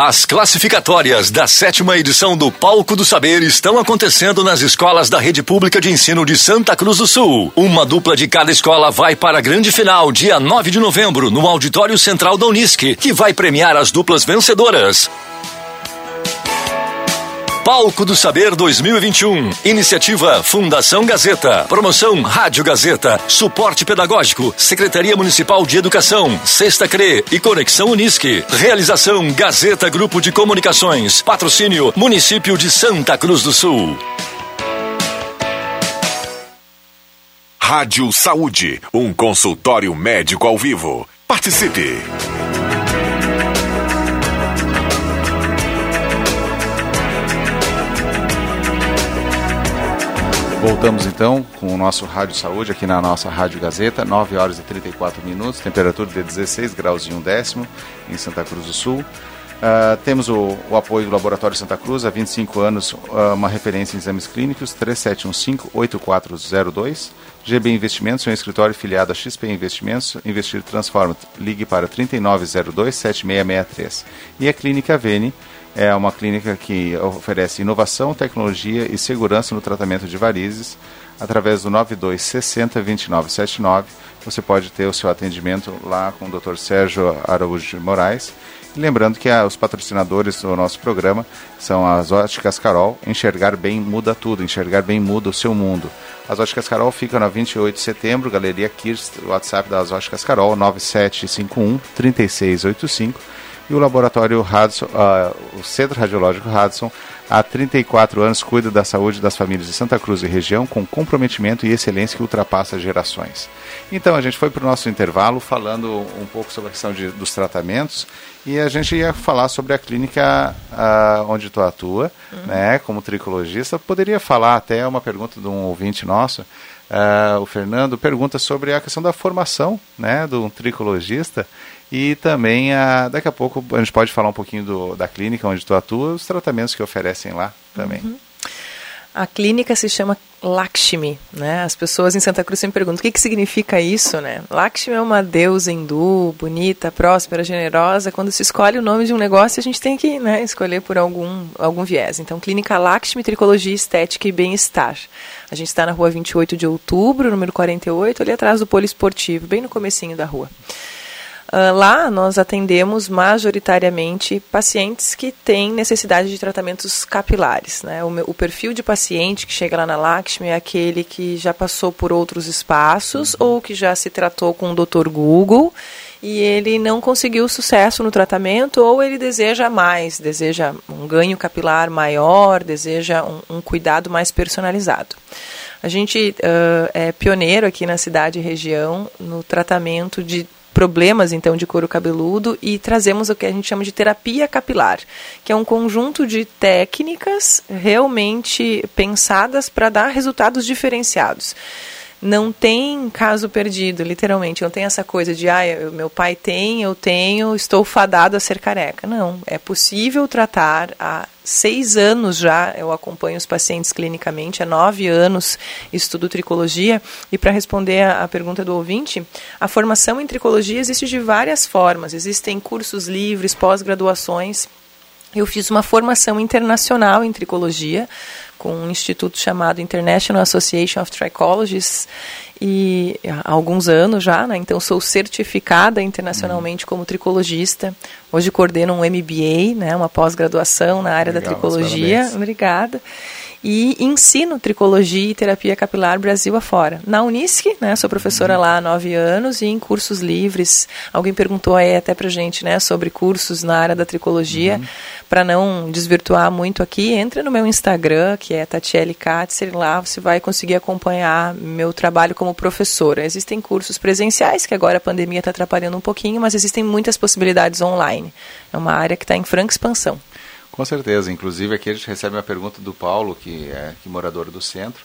As classificatórias da sétima edição do Palco do Saber estão acontecendo nas escolas da Rede Pública de Ensino de Santa Cruz do Sul. Uma dupla de cada escola vai para a grande final, dia 9 de novembro, no Auditório Central da Unisc, que vai premiar as duplas vencedoras. Palco do Saber 2021. Iniciativa Fundação Gazeta. Promoção Rádio Gazeta. Suporte Pedagógico. Secretaria Municipal de Educação. Sexta CRE e Conexão Unisque. Realização Gazeta Grupo de Comunicações. Patrocínio Município de Santa Cruz do Sul. Rádio Saúde. Um consultório médico ao vivo. Participe. Voltamos então com o nosso Rádio Saúde aqui na nossa Rádio Gazeta, 9 horas e 34 minutos, temperatura de 16 graus e um décimo em Santa Cruz do Sul. Uh, temos o, o, apoio do Laboratório Santa Cruz, há 25 anos, uh, uma referência em exames clínicos, 3715-8402. GB Investimentos, um escritório filiado a XP Investimentos, Investir Transforma. Ligue para 3902-7663. E a Clínica Vene, é uma clínica que oferece inovação, tecnologia e segurança no tratamento de varizes através do 92 60 29 79. você pode ter o seu atendimento lá com o Dr. Sérgio Araújo Moraes. E lembrando que a, os patrocinadores do nosso programa são as Óticas Carol. Enxergar bem muda tudo, enxergar bem muda o seu mundo. As Óticas Carol ficam na 28 de setembro, Galeria Kirst, WhatsApp das Óticas Carol, 9751 3685 e o laboratório Hudson, uh, o Centro Radiológico Hudson, há 34 anos cuida da saúde das famílias de Santa Cruz e região com comprometimento e excelência que ultrapassa gerações. Então a gente foi para o nosso intervalo falando um pouco sobre a questão de, dos tratamentos e a gente ia falar sobre a clínica uh, onde tu atua, uhum. né, como tricologista. Poderia falar até uma pergunta de um ouvinte nosso, uh, o Fernando pergunta sobre a questão da formação, né, do tricologista e também, a, daqui a pouco, a gente pode falar um pouquinho do, da clínica onde tu atua, os tratamentos que oferecem lá também. Uhum. A clínica se chama Lakshmi, né? As pessoas em Santa Cruz sempre perguntam o que, que significa isso, né? Lakshmi é uma deusa hindu, bonita, próspera, generosa. Quando se escolhe o nome de um negócio, a gente tem que né, escolher por algum, algum viés. Então, Clínica Lakshmi, Tricologia Estética e Bem-Estar. A gente está na rua 28 de outubro, número 48, ali atrás do Poliesportivo, bem no comecinho da rua. Uh, lá nós atendemos majoritariamente pacientes que têm necessidade de tratamentos capilares. Né? O, meu, o, perfil de paciente que chega lá na Lakshmi é aquele que já passou por outros espaços uhum. ou que já se tratou com o Dr. Google e ele não conseguiu sucesso no tratamento ou ele deseja mais, deseja um ganho capilar maior, deseja um, um cuidado mais personalizado. A gente uh, é pioneiro aqui na cidade e região no tratamento de problemas então de couro cabeludo e trazemos o que a gente chama de terapia capilar, que é um conjunto de técnicas realmente pensadas para dar resultados diferenciados não tem caso perdido, literalmente. Não tem essa coisa de, ah, eu, meu pai tem, eu tenho, estou fadado a ser careca. Não, é possível tratar há seis anos já, eu acompanho os pacientes clinicamente, há nove anos estudo tricologia. E para responder a pergunta do ouvinte, a formação em tricologia existe de várias formas. Existem cursos livres, pós-graduações. Eu fiz uma formação internacional em tricologia, com um instituto chamado International Association of Trichologists e há alguns anos já, né? então sou certificada internacionalmente como tricologista. Hoje coordeno um MBA, né? uma pós-graduação na área Legal, da tricologia. Obrigada e ensino tricologia e terapia capilar Brasil afora. Na Unisc, né, sou professora uhum. lá há nove anos e em cursos livres. Alguém perguntou aí até pra gente, né, sobre cursos na área da tricologia. Uhum. Para não desvirtuar muito aqui, entre no meu Instagram, que é Tatiele Katzer, lá você vai conseguir acompanhar meu trabalho como professora. Existem cursos presenciais, que agora a pandemia está atrapalhando um pouquinho, mas existem muitas possibilidades online. É uma área que está em franca expansão. Com certeza. Inclusive, aqui a gente recebe uma pergunta do Paulo, que é que morador do centro.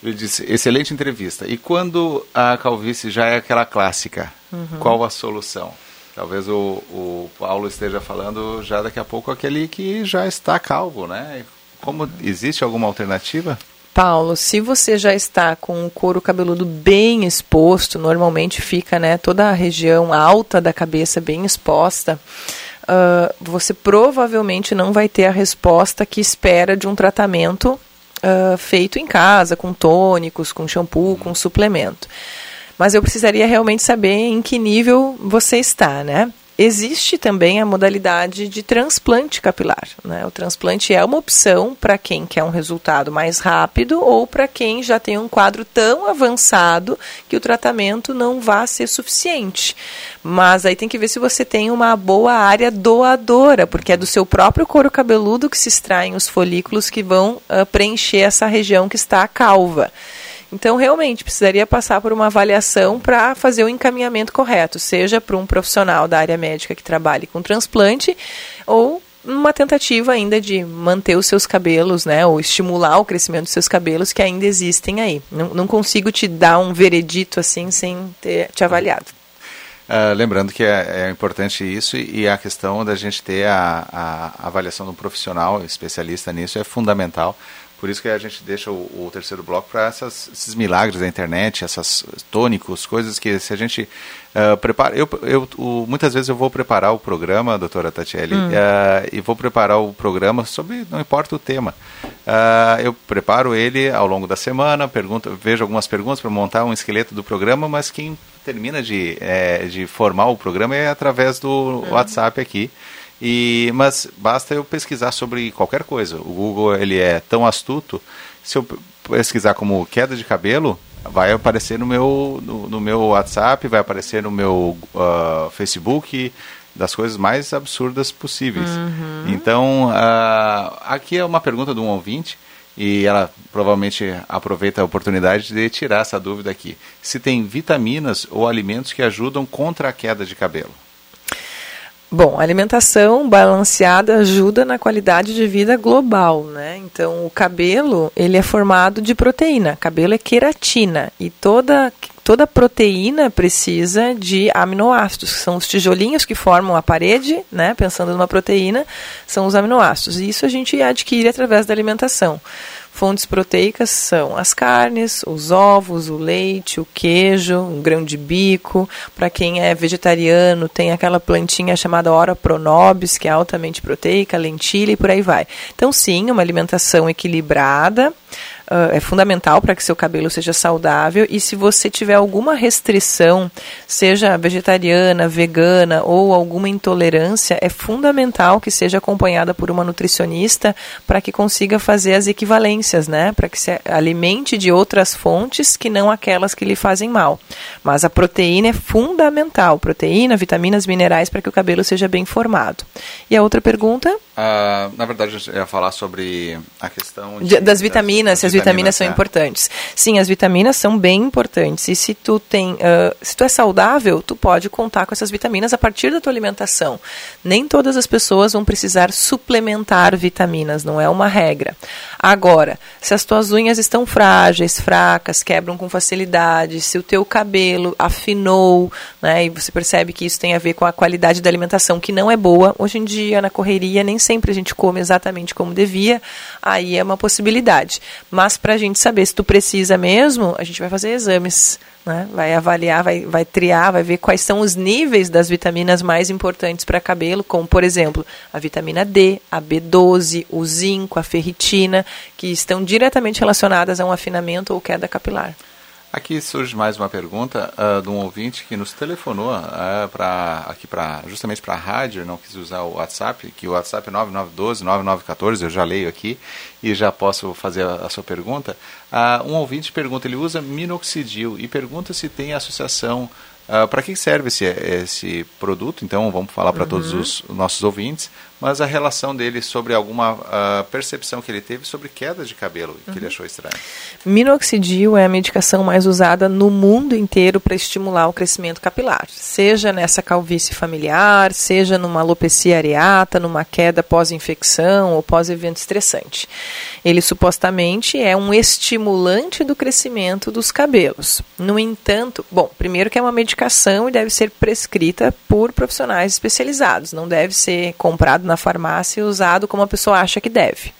Ele disse: excelente entrevista. E quando a calvície já é aquela clássica, uhum. qual a solução? Talvez o, o Paulo esteja falando já daqui a pouco aquele que já está calvo, né? Como existe alguma alternativa? Paulo, se você já está com o couro cabeludo bem exposto, normalmente fica, né, toda a região alta da cabeça bem exposta uh, você provavelmente não vai ter a resposta que espera de um tratamento uh, feito em casa, com tônicos, com shampoo, com suplemento. Mas eu precisaria realmente saber em que nível você está, né? Existe também a modalidade de transplante capilar. Né? O transplante é uma opção para quem quer um resultado mais rápido ou para quem já tem um quadro tão avançado que o tratamento não vá ser suficiente. Mas aí tem que ver se você tem uma boa área doadora, porque é do seu próprio couro cabeludo que se extraem os folículos que vão uh, preencher essa região que está calva. Então, realmente, precisaria passar por uma avaliação para fazer o encaminhamento correto, seja para um profissional da área médica que trabalhe com transplante ou uma tentativa ainda de manter os seus cabelos, né, ou estimular o crescimento dos seus cabelos que ainda existem aí. Não, não consigo te dar um veredito assim sem ter te avaliado. Uh, lembrando que é, é, importante isso e a questão da gente ter a, a avaliação de um profissional especialista nisso é fundamental Por isso que a gente deixa o, o terceiro bloco para esses milagres da internet, essas tônicos, coisas que se a gente uh, prepara. Eu, eu o, muitas vezes eu vou preparar o programa, doutora Tatiele, hum. uh, e vou preparar o programa sobre, não importa o tema. Uh, eu preparo ele ao longo da semana, pergunto, vejo algumas perguntas para montar um esqueleto do programa, mas quem termina de, é, de formar o programa é através do hum. WhatsApp aqui. E, mas basta eu pesquisar sobre qualquer coisa. O Google ele é tão astuto. Se eu pesquisar como queda de cabelo, vai aparecer no meu, no, no meu WhatsApp, vai aparecer no meu uh, Facebook, das coisas mais absurdas possíveis. Uhum. Então, uh, aqui é uma pergunta de um ouvinte e ela provavelmente aproveita a oportunidade de tirar essa dúvida aqui. Se tem vitaminas ou alimentos que ajudam contra a queda de cabelo? Bom, alimentação balanceada ajuda na qualidade de vida global, né? Então, o cabelo, ele é formado de proteína. Cabelo é queratina e toda toda proteína precisa de aminoácidos, que são os tijolinhos que formam a parede, né? Pensando numa proteína, são os aminoácidos. E isso a gente adquire através da alimentação. Fontes proteicas são as carnes, os ovos, o leite, o queijo, um grão de bico. Para quem é vegetariano, tem aquela plantinha chamada Ora pronobis, que é altamente proteica, lentilha e por aí vai. Então, sim, uma alimentação equilibrada uh, é fundamental para que seu cabelo seja saudável. E se você tiver alguma restrição, seja vegetariana, vegana ou alguma intolerância, é fundamental que seja acompanhada por uma nutricionista para que consiga fazer as equivalências, né? Para que se alimente de outras fontes que não aquelas que lhe fazem mal. Mas a proteína é fundamental, proteína, vitaminas, minerais para que o cabelo seja bem formado. E a outra pergunta? Uh, na verdade, eu ia falar sobre a questão de, das vitaminas, das, se as vitaminas, são é. importantes. Sim, as vitaminas são bem importantes. E se tu tem, uh, se tu é saudável, tu pode contar com essas vitaminas a partir da tua alimentação. Nem todas as pessoas vão precisar suplementar vitaminas, não é uma regra. Agora, se as tuas unhas estão frágeis, fracas, quebram com facilidade, se o teu cabelo afinou, né, e você percebe que isso tem a ver com a qualidade da alimentação, que não é boa, hoje em dia, na correria, nem sempre a gente come exatamente como devia, aí é uma possibilidade. Mas para a gente saber se tu precisa mesmo, a gente vai fazer exames né? Vai avaliar, vai, vai triar, vai ver quais são os níveis das vitaminas mais importantes para cabelo, como, por exemplo, a vitamina D, a B12, o zinco, a ferritina, que estão diretamente relacionadas a um afinamento ou queda capilar. Aqui surge mais uma pergunta uh, de um ouvinte que nos telefonou uh, pra, aqui pra, justamente para a rádio, não quis usar o WhatsApp, que o WhatsApp é 9912-9914, eu já leio aqui e já posso fazer a, a sua pergunta. Uh, um ouvinte pergunta, ele usa minoxidil e pergunta se tem associação Uh, para que serve esse, esse produto? Então, vamos falar para uhum. todos os nossos ouvintes mas a relação dele sobre alguma uh, percepção que ele teve sobre queda de cabelo uhum. que ele uhum. achou estranho. Minoxidil é a medicação mais usada no mundo inteiro para estimular o crescimento capilar, seja nessa calvície familiar, seja numa alopecia areata, numa queda pós-infecção ou pós-evento estressante. Ele supostamente é um estimulante do crescimento dos cabelos. No entanto, bom, primeiro que é uma medicação e deve ser prescrita por profissionais especializados, não deve ser comprado na farmácia e usado como a pessoa acha que deve.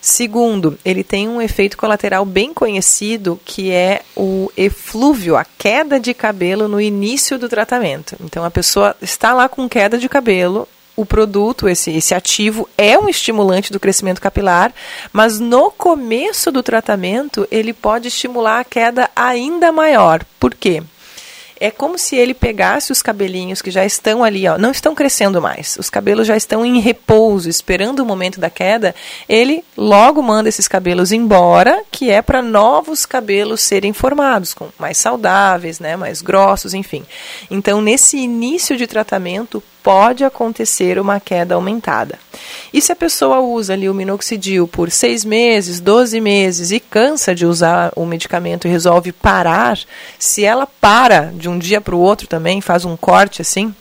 Segundo, ele tem um efeito colateral bem conhecido que é o eflúvio, a queda de cabelo no início do tratamento. Então a pessoa está lá com queda de cabelo, o produto, esse, esse ativo, é um estimulante do crescimento capilar, mas no começo do tratamento ele pode estimular a queda ainda maior. Por quê? É como se ele pegasse os cabelinhos que já estão ali, ó, não estão crescendo mais. Os cabelos já estão em repouso, esperando o momento da queda. Ele logo manda esses cabelos embora, que é para novos cabelos serem formados, com mais saudáveis, né, mais grossos, enfim. Então, nesse início de tratamento, pode acontecer uma queda aumentada. E se a pessoa usa ali o minoxidil por seis meses, 12 meses e cansa de usar o medicamento e resolve parar, se ela para de um dia para o outro também, faz um corte assim,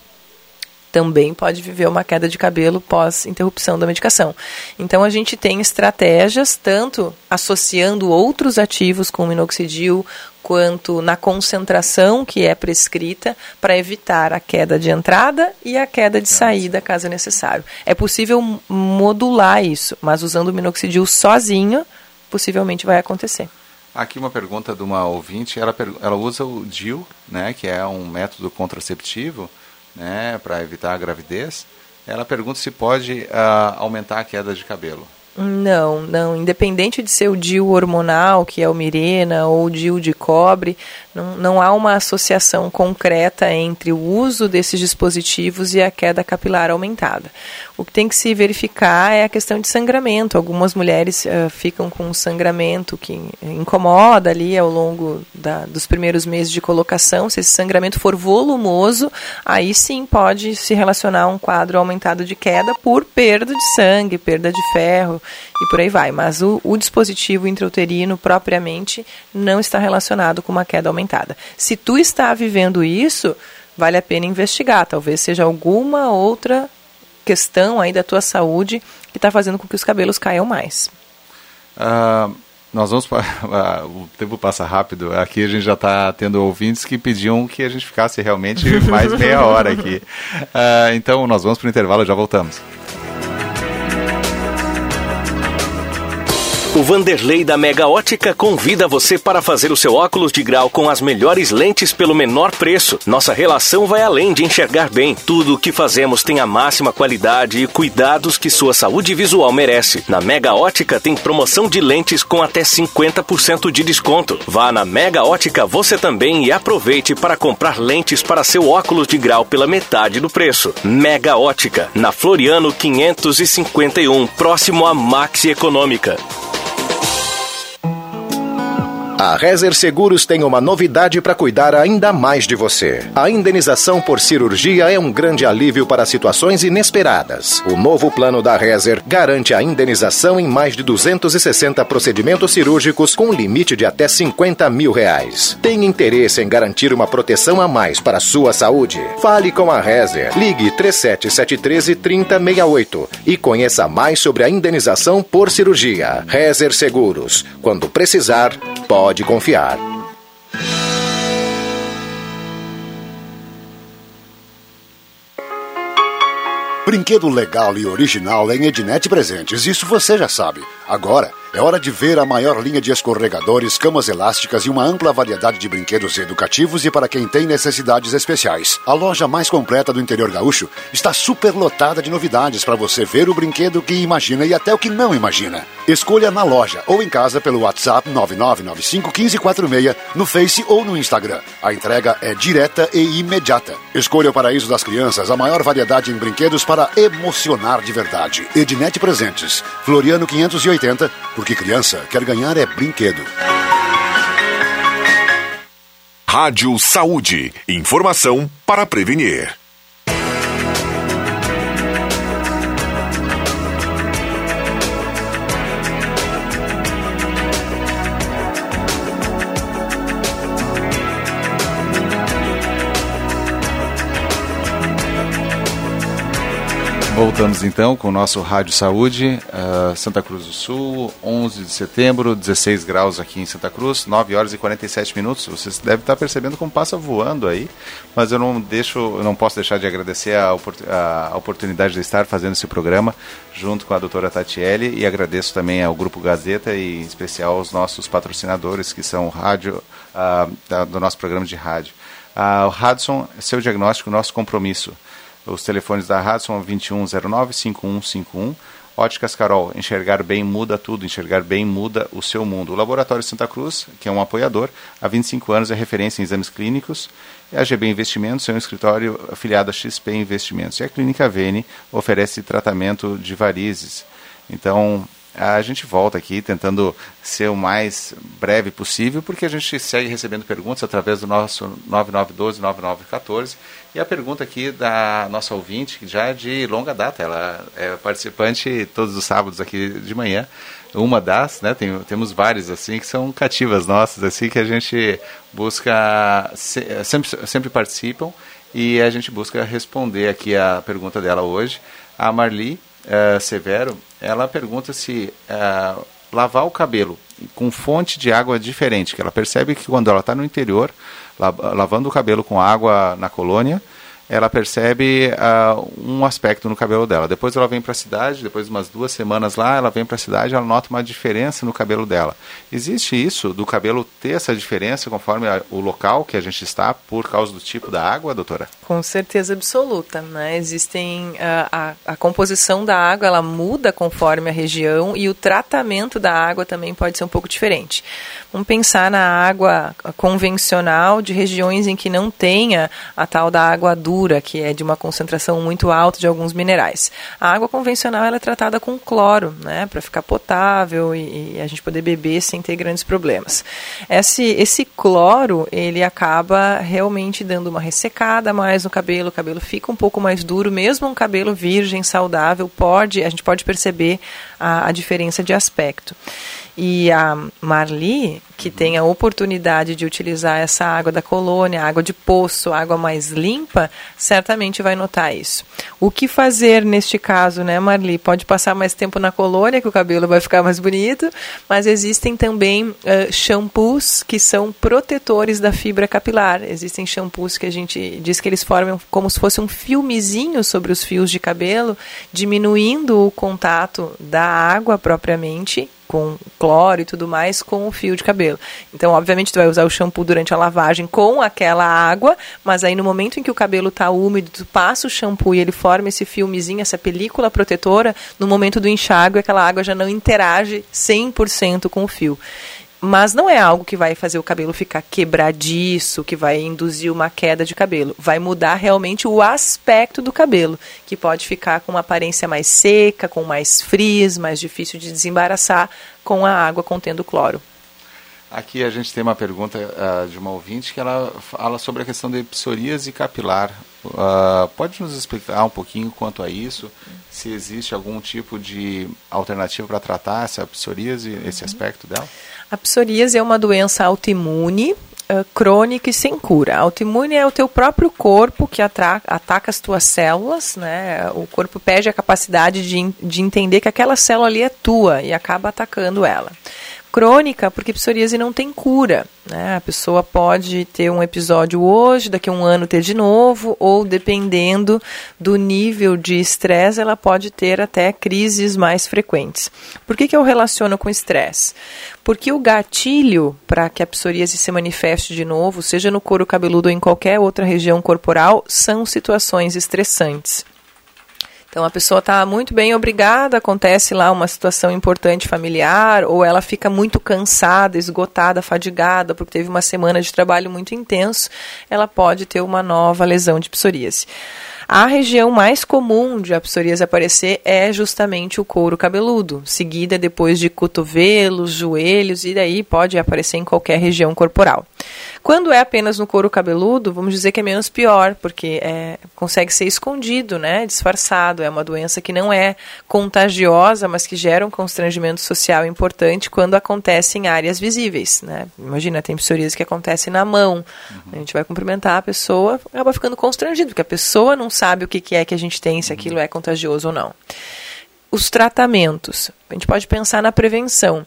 também pode viver uma queda de cabelo pós interrupção da medicação. Então a gente tem estratégias tanto associando outros ativos com o minoxidil quanto na concentração que é prescrita para evitar a queda de entrada e a queda de saída, caso necessário. É possível modular isso, mas usando o minoxidil sozinho possivelmente vai acontecer. Aqui uma pergunta de uma ouvinte, ela, ela usa o DIL, né, que é um método contraceptivo, né, para evitar a gravidez. Ela pergunta se pode uh, aumentar a queda de cabelo. Não, não. Independente de ser o DIU hormonal, que é o Mirena, ou o DIU de cobre, não, não há uma associação concreta entre o uso desses dispositivos e a queda capilar aumentada. O que tem que se verificar é a questão de sangramento. Algumas mulheres uh, ficam com um sangramento que incomoda ali ao longo da, dos primeiros meses de colocação. Se esse sangramento for volumoso, aí sim pode se relacionar a um quadro aumentado de queda por perda de sangue, perda de ferro e por aí vai. Mas o, o dispositivo intrauterino propriamente não está relacionado com uma queda aumentada. Se tu está vivendo isso, vale a pena investigar. Talvez seja alguma outra questão aí da tua saúde que está fazendo com que os cabelos caiam mais. Uh, nós vamos uh, o tempo passa rápido. Aqui a gente já está tendo ouvintes que pediam que a gente ficasse realmente mais meia hora aqui. Uh, então nós vamos para o intervalo, já voltamos. O Vanderlei da Mega Ótica convida você para fazer o seu óculos de grau com as melhores lentes pelo menor preço. Nossa relação vai além de enxergar bem. Tudo o que fazemos tem a máxima qualidade e cuidados que sua saúde visual merece. Na Mega Ótica tem promoção de lentes com até 50% de desconto. Vá na Mega Ótica você também e aproveite para comprar lentes para seu óculos de grau pela metade do preço. Mega Ótica, na Floriano 551, próximo à Maxi Econômica. A Rezer Seguros tem uma novidade para cuidar ainda mais de você. A indenização por cirurgia é um grande alívio para situações inesperadas. O novo plano da Rezer garante a indenização em mais de 260 procedimentos cirúrgicos com limite de até 50 mil reais. Tem interesse em garantir uma proteção a mais para a sua saúde? Fale com a Rezer. Ligue 3773 3068 e conheça mais sobre a indenização por cirurgia. Rezer Seguros. Quando precisar, pode pode confiar. Brinquedo legal e original em Ednet Presentes, isso você já sabe. Agora, é hora de ver a maior linha de escorregadores, camas elásticas e uma ampla variedade de brinquedos educativos e para quem tem necessidades especiais. A loja mais completa do interior gaúcho está super lotada de novidades para você ver o brinquedo que imagina e até o que não imagina. Escolha na loja ou em casa pelo WhatsApp 99951546, no Face ou no Instagram. A entrega é direta e imediata. Escolha o Paraíso das Crianças, a maior variedade em brinquedos para emocionar de verdade. Ednet Presentes, Floriano 580 porque criança quer ganhar é brinquedo. Rádio Saúde. Informação para prevenir. Voltamos então com o nosso Rádio Saúde, uh, Santa Cruz do Sul, 11 de setembro, 16 graus aqui em Santa Cruz, 9 horas e 47 minutos. Vocês devem estar percebendo como passa voando aí, mas eu não deixo, não posso deixar de agradecer a, a, oportunidade de estar fazendo esse programa junto com a doutora Tatiele e agradeço também ao Grupo Gazeta e em especial aos nossos patrocinadores que são rádio, uh, da, do nosso programa de rádio. Uh, o Hudson, seu diagnóstico, nosso compromisso. Os telefones da rádio são 2109-5151. Óticas Carol, enxergar bem muda tudo, enxergar bem muda o seu mundo. O Laboratório Santa Cruz, que é um apoiador, há 25 anos é referência em exames clínicos. A GB Investimentos é um escritório afiliado a XP Investimentos. E a Clínica Vene oferece tratamento de varizes. Então, a gente volta aqui tentando ser o mais breve possível, porque a gente segue recebendo perguntas através do nosso 9912-9914. E a pergunta aqui da nossa ouvinte, que já é de longa data, ela é participante todos os sábados aqui de manhã. Uma das, né, tem, temos várias assim, que são cativas nossas, assim, que a gente busca, sempre, sempre participam e a gente busca responder aqui a pergunta dela hoje. A Marli uh, Severo, ela pergunta se uh, lavar o cabelo com fonte de água diferente, que ela percebe que quando ela está no interior, lavando o cabelo com água na colônia, ela percebe uh, um aspecto no cabelo dela. Depois ela vem para a cidade, depois de umas duas semanas lá, ela vem para a cidade, ela nota uma diferença no cabelo dela. Existe isso do cabelo ter essa diferença conforme a, o local que a gente está por causa do tipo da água, doutora? Com certeza absoluta, né? Existem uh, a, a composição da água, ela muda conforme a região e o tratamento da água também pode ser um pouco diferente. Vamos pensar na água convencional de regiões em que não tenha a tal da água dura que é de uma concentração muito alta de alguns minerais. A água convencional ela é tratada com cloro, né, para ficar potável e, e, a gente poder beber sem ter grandes problemas. Esse, esse cloro, ele acaba realmente dando uma ressecada mais no cabelo, o cabelo fica um pouco mais duro, mesmo um cabelo virgem, saudável, pode, a gente pode perceber a, a diferença de aspecto. E a Marli, que tem a oportunidade de utilizar essa água da colônia, água de poço, água mais limpa, certamente vai notar isso. O que fazer neste caso, né, Marli? Pode passar mais tempo na colônia, que o cabelo vai ficar mais bonito, mas existem também uh, shampoos que são protetores da fibra capilar. Existem shampoos que a gente diz que eles formam como se fosse um filmezinho sobre os fios de cabelo, diminuindo o contato da água propriamente com cloro e tudo mais com o fio de cabelo. Então, obviamente, tu vai usar o shampoo durante a lavagem com aquela água, mas aí no momento em que o cabelo está úmido, tu passa o shampoo e ele forma esse filmezinho, essa película protetora, no momento do enxágue, aquela água já não interage 100% com o fio mas não é algo que vai fazer o cabelo ficar quebradiço, que vai induzir uma queda de cabelo. Vai mudar realmente o aspecto do cabelo, que pode ficar com uma aparência mais seca, com mais frizz, mais difícil de desembaraçar com a água contendo cloro. Aqui a gente tem uma pergunta uh, de uma ouvinte que ela fala sobre a questão de psoríase capilar. Uh, pode nos explicar um pouquinho quanto a isso? Se existe algum tipo de alternativa para tratar essa psoríase, esse aspecto dela? A psoríase é uma doença autoimune uh, crônica e sem cura. Autoimune é o teu próprio corpo que ataca as tuas células, né? O corpo perde a capacidade de, de entender que aquela célula ali é tua e acaba atacando ela crônica, porque psoríase não tem cura. Né? A pessoa pode ter um episódio hoje, daqui a um ano ter de novo, ou dependendo do nível de estresse, ela pode ter até crises mais frequentes. Por que, que eu relaciono com estresse? Porque o gatilho para que a psoríase se manifeste de novo, seja no couro cabeludo ou em qualquer outra região corporal, são situações estressantes. Então a pessoa está muito bem obrigada, acontece lá uma situação importante familiar, ou ela fica muito cansada, esgotada, fadigada, porque teve uma semana de trabalho muito intenso, ela pode ter uma nova lesão de psoríase. A região mais comum de a psoríase aparecer é justamente o couro cabeludo, seguida depois de cotovelos, joelhos e daí pode aparecer em qualquer região corporal. Quando é apenas no couro cabeludo, vamos dizer que é menos pior, porque é, consegue ser escondido, né, disfarçado. É uma doença que não é contagiosa, mas que gera um constrangimento social importante quando acontece em áreas visíveis. Né? Imagina, tem psoríase que acontece na mão. Uhum. A gente vai cumprimentar a pessoa, acaba ficando constrangido, porque a pessoa não sabe o que, que é que a gente tem, se aquilo é contagioso ou não. Os tratamentos. A gente pode pensar na prevenção.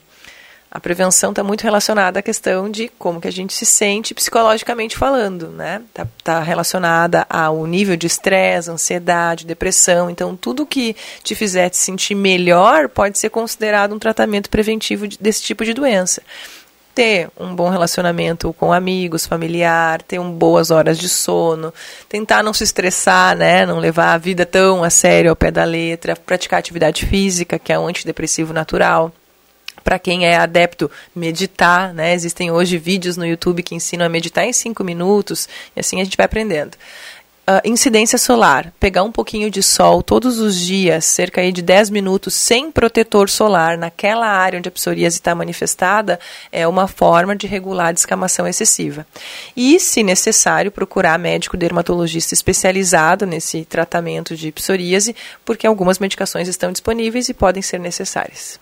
A prevenção está muito relacionada à questão de como que a gente se sente psicologicamente falando, né? Está tá relacionada ao nível de estresse, ansiedade, depressão. Então, tudo que te fizer te sentir melhor pode ser considerado um tratamento preventivo desse tipo de doença ter um bom relacionamento com amigos, familiar, ter um boas horas de sono, tentar não se estressar, né, não levar a vida tão a sério ao pé da letra, praticar atividade física, que é um antidepressivo natural. Para quem é adepto, meditar, né? Existem hoje vídeos no YouTube que ensinam a meditar em cinco minutos, e assim a gente vai aprendendo. Uh, incidência solar, pegar um pouquinho de sol todos os dias, cerca de 10 minutos, sem protetor solar, naquela área onde a psoríase está manifestada, é uma forma de regular a descamação excessiva. E, se necessário, procurar médico dermatologista especializado nesse tratamento de psoríase, porque algumas medicações estão disponíveis e podem ser necessárias.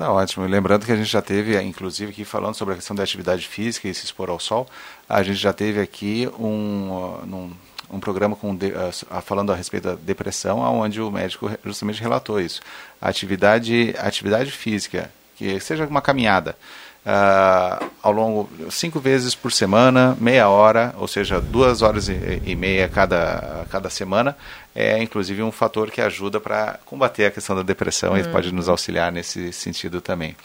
Tá ótimo. lembrando que a gente já teve, inclusive, aqui falando sobre a questão da atividade física e se expor ao sol, a gente já teve aqui um, um, um programa com uh, falando a respeito da depressão, onde o médico justamente relatou isso. Atividade, atividade física, que seja uma caminhada, uh, ao longo cinco vezes por semana, meia hora, ou seja, duas horas e, e meia cada, cada semana, é inclusive um fator que ajuda para combater a questão da depressão hum. e pode nos auxiliar nesse sentido também.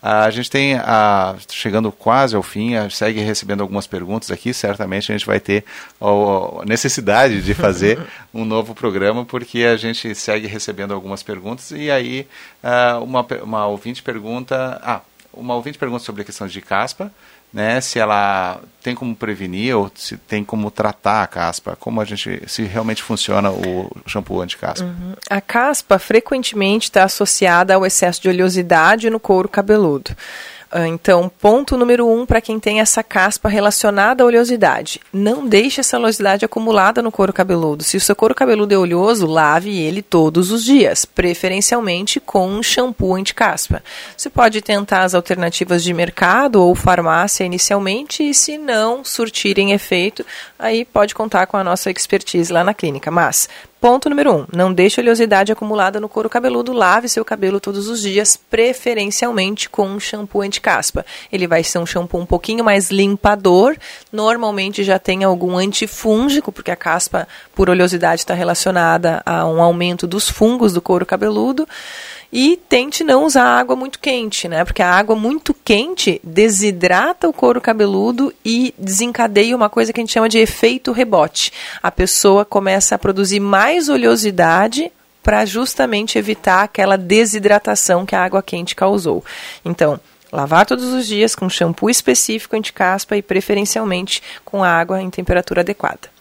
A gente tem, a, chegando quase ao fim, a, segue recebendo algumas perguntas aqui. Certamente a gente vai ter a necessidade de fazer um novo programa, porque a gente segue recebendo algumas perguntas. E aí, uma, uma ouvinte pergunta. Ah, uma ouvinte pergunta sobre a questão de caspa né, se ela tem como prevenir ou se tem como tratar a caspa, como a gente, se realmente funciona o shampoo anti-caspa. Uhum. A caspa frequentemente está associada ao excesso de oleosidade no couro cabeludo. Ah, então, ponto número um para quem tem essa caspa relacionada à oleosidade. Não deixe essa oleosidade acumulada no couro cabeludo. Se o seu couro cabeludo é oleoso, lave ele todos os dias, preferencialmente com um shampoo anti-caspa. Você pode tentar as alternativas de mercado ou farmácia inicialmente e se não surtirem efeito, aí pode contar com a nossa expertise lá na clínica. Mas Ponto número 1. Um, não deixe oleosidade acumulada no couro cabeludo. Lave seu cabelo todos os dias, preferencialmente com um shampoo anti-caspa. Ele vai ser um shampoo um pouquinho mais limpador. Normalmente já tem algum antifúngico, porque a caspa por oleosidade está relacionada a um aumento dos fungos do couro cabeludo. E tente não usar água muito quente, né? Porque a água muito quente desidrata o couro cabeludo e desencadeia uma coisa que a gente chama de efeito rebote. A pessoa começa a produzir mais oleosidade para justamente evitar aquela desidratação que a água quente causou. Então, lavar todos os dias com shampoo específico anti-caspa e preferencialmente com água em temperatura adequada.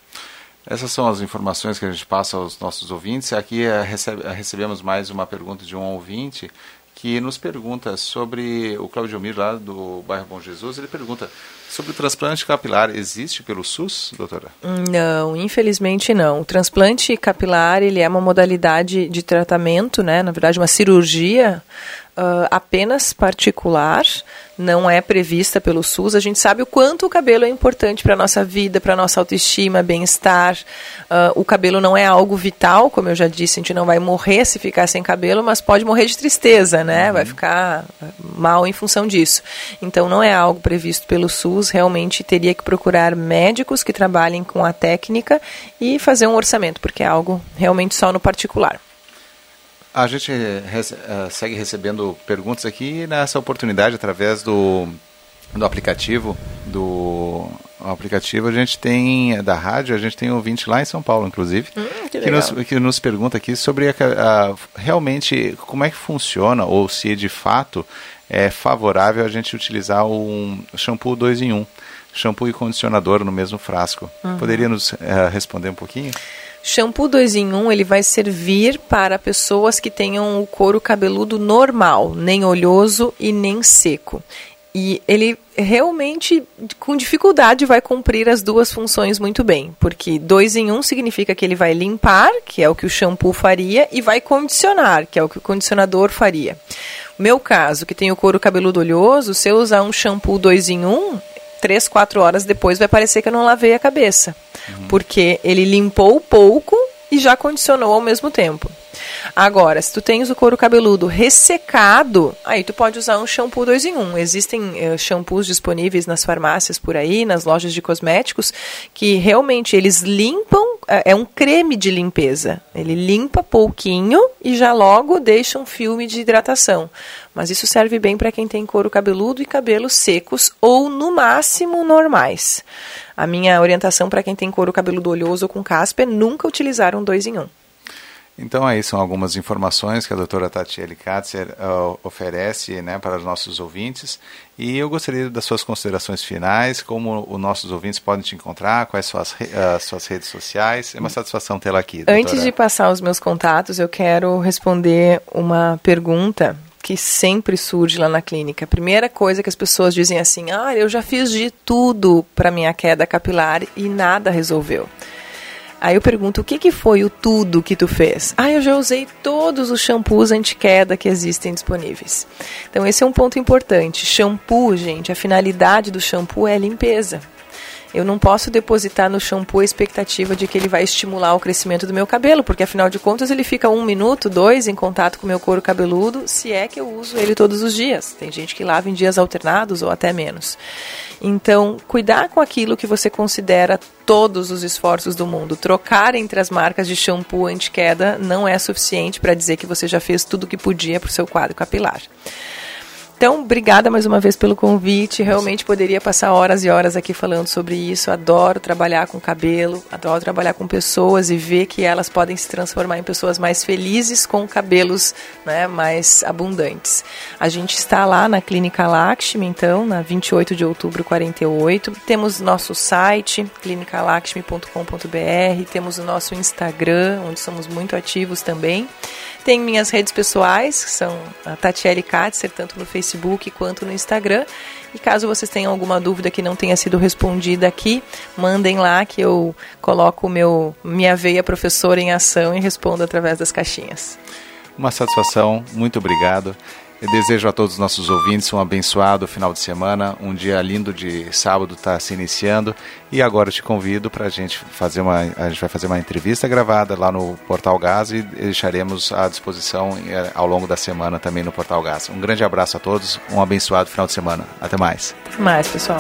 Essas são as informações que a gente passa aos nossos ouvintes. Aqui é, recebe, é, recebemos mais uma pergunta de um ouvinte que nos pergunta sobre o Claudio Mir lá do bairro Bom Jesus. Ele pergunta sobre o transplante capilar. Existe pelo SUS, doutora? Não, infelizmente não. O transplante capilar ele é uma modalidade de tratamento, né? na verdade uma cirurgia uh, apenas particular, não é prevista pelo SUS. A gente sabe o quanto o cabelo é importante para a nossa vida, para a nossa autoestima, bem-estar. Uh, o cabelo não é algo vital, como eu já disse, a gente não vai morrer se ficar sem cabelo, mas pode morrer de tristeza, né? Uhum. Vai ficar mal em função disso. Então não é algo previsto pelo SUS, realmente teria que procurar médicos que trabalhem com a técnica e fazer um orçamento, porque é algo realmente só no particular. A gente rece uh, segue recebendo perguntas aqui nessa oportunidade através do, do aplicativo do aplicativo. A gente tem da rádio a gente tem um ouvinte lá em São Paulo inclusive hum, que, que, nos, que nos pergunta aqui sobre a, a, realmente como é que funciona ou se de fato é favorável a gente utilizar um shampoo 2 em 1 um, shampoo e condicionador no mesmo frasco. Uhum. poderia nos uh, responder um pouquinho Shampoo 2 em 1 um, ele vai servir para pessoas que tenham o couro cabeludo normal, nem oleoso e nem seco. E ele realmente, com dificuldade, vai cumprir as duas funções muito bem. Porque dois em um significa que ele vai limpar, que é o que o shampoo faria, e vai condicionar, que é o que o condicionador faria. Meu caso, que tem o couro cabeludo oleoso, se eu usar um shampoo dois em um, três, quatro horas depois vai parecer que eu não lavei a cabeça. Uhum. Porque ele limpou pouco e já condicionou ao mesmo tempo. Agora, se tu tens o couro cabeludo ressecado, aí tu pode usar um shampoo 2 em 1. Um. Existem uh, shampoos disponíveis nas farmácias por aí, nas lojas de cosméticos, que realmente eles limpam, uh, é um creme de limpeza. Ele limpa pouquinho e já logo deixa um filme de hidratação. Mas isso serve bem para quem tem couro cabeludo e cabelos secos ou, no máximo, normais. A minha orientação para quem tem couro cabeludo oleoso ou com caspa é nunca utilizar um 2 em 1. Um. Então aí são algumas informações que a doutora Tatiele Katzer uh, oferece né, para os nossos ouvintes e eu gostaria das suas considerações finais, como os nossos ouvintes podem te encontrar, quais são as uh, suas redes sociais, é uma satisfação tê-la aqui. Doutora. Antes de passar os meus contatos, eu quero responder uma pergunta que sempre surge lá na clínica. A primeira coisa que as pessoas dizem assim, ah, eu já fiz de tudo para minha queda capilar e nada resolveu. Aí eu pergunto, o que, que foi o tudo que tu fez? Ah, eu já usei todos os shampoos anti-queda que existem disponíveis. Então esse é um ponto importante. Shampoo, gente, a finalidade do shampoo é limpeza. Eu não posso depositar no shampoo a expectativa de que ele vai estimular o crescimento do meu cabelo, porque afinal de contas ele fica um minuto, dois em contato com o meu couro cabeludo, se é que eu uso ele todos os dias. Tem gente que lava em dias alternados ou até menos. Então, cuidar com aquilo que você considera todos os esforços do mundo. Trocar entre as marcas de shampoo anti-queda não é suficiente para dizer que você já fez tudo o que podia para o seu quadro capilar. Então, obrigada mais uma vez pelo convite. Realmente poderia passar horas e horas aqui falando sobre isso. Adoro trabalhar com cabelo, adoro trabalhar com pessoas e ver que elas podem se transformar em pessoas mais felizes com cabelos né, mais abundantes. A gente está lá na Clínica Lakshmi, então, na 28 de outubro 48. Temos nosso site, clinicalakshmi.com.br, temos o nosso Instagram, onde somos muito ativos também. Tem minhas redes pessoais, que são a Tatiele Katzer, tanto no Facebook quanto no Instagram. E caso vocês tenham alguma dúvida que não tenha sido respondida aqui, mandem lá que eu coloco meu, minha veia professora em ação e respondo através das caixinhas. Uma satisfação, muito obrigado. Desejo a todos os nossos ouvintes um abençoado final de semana, um dia lindo de sábado está se iniciando e agora eu te convido para a gente fazer uma, a gente vai fazer uma entrevista gravada lá no Portal Gás e deixaremos à disposição eh, ao longo da semana também no Portal Gás. Um grande abraço a todos, um abençoado final de semana. Até mais. Até mais, pessoal.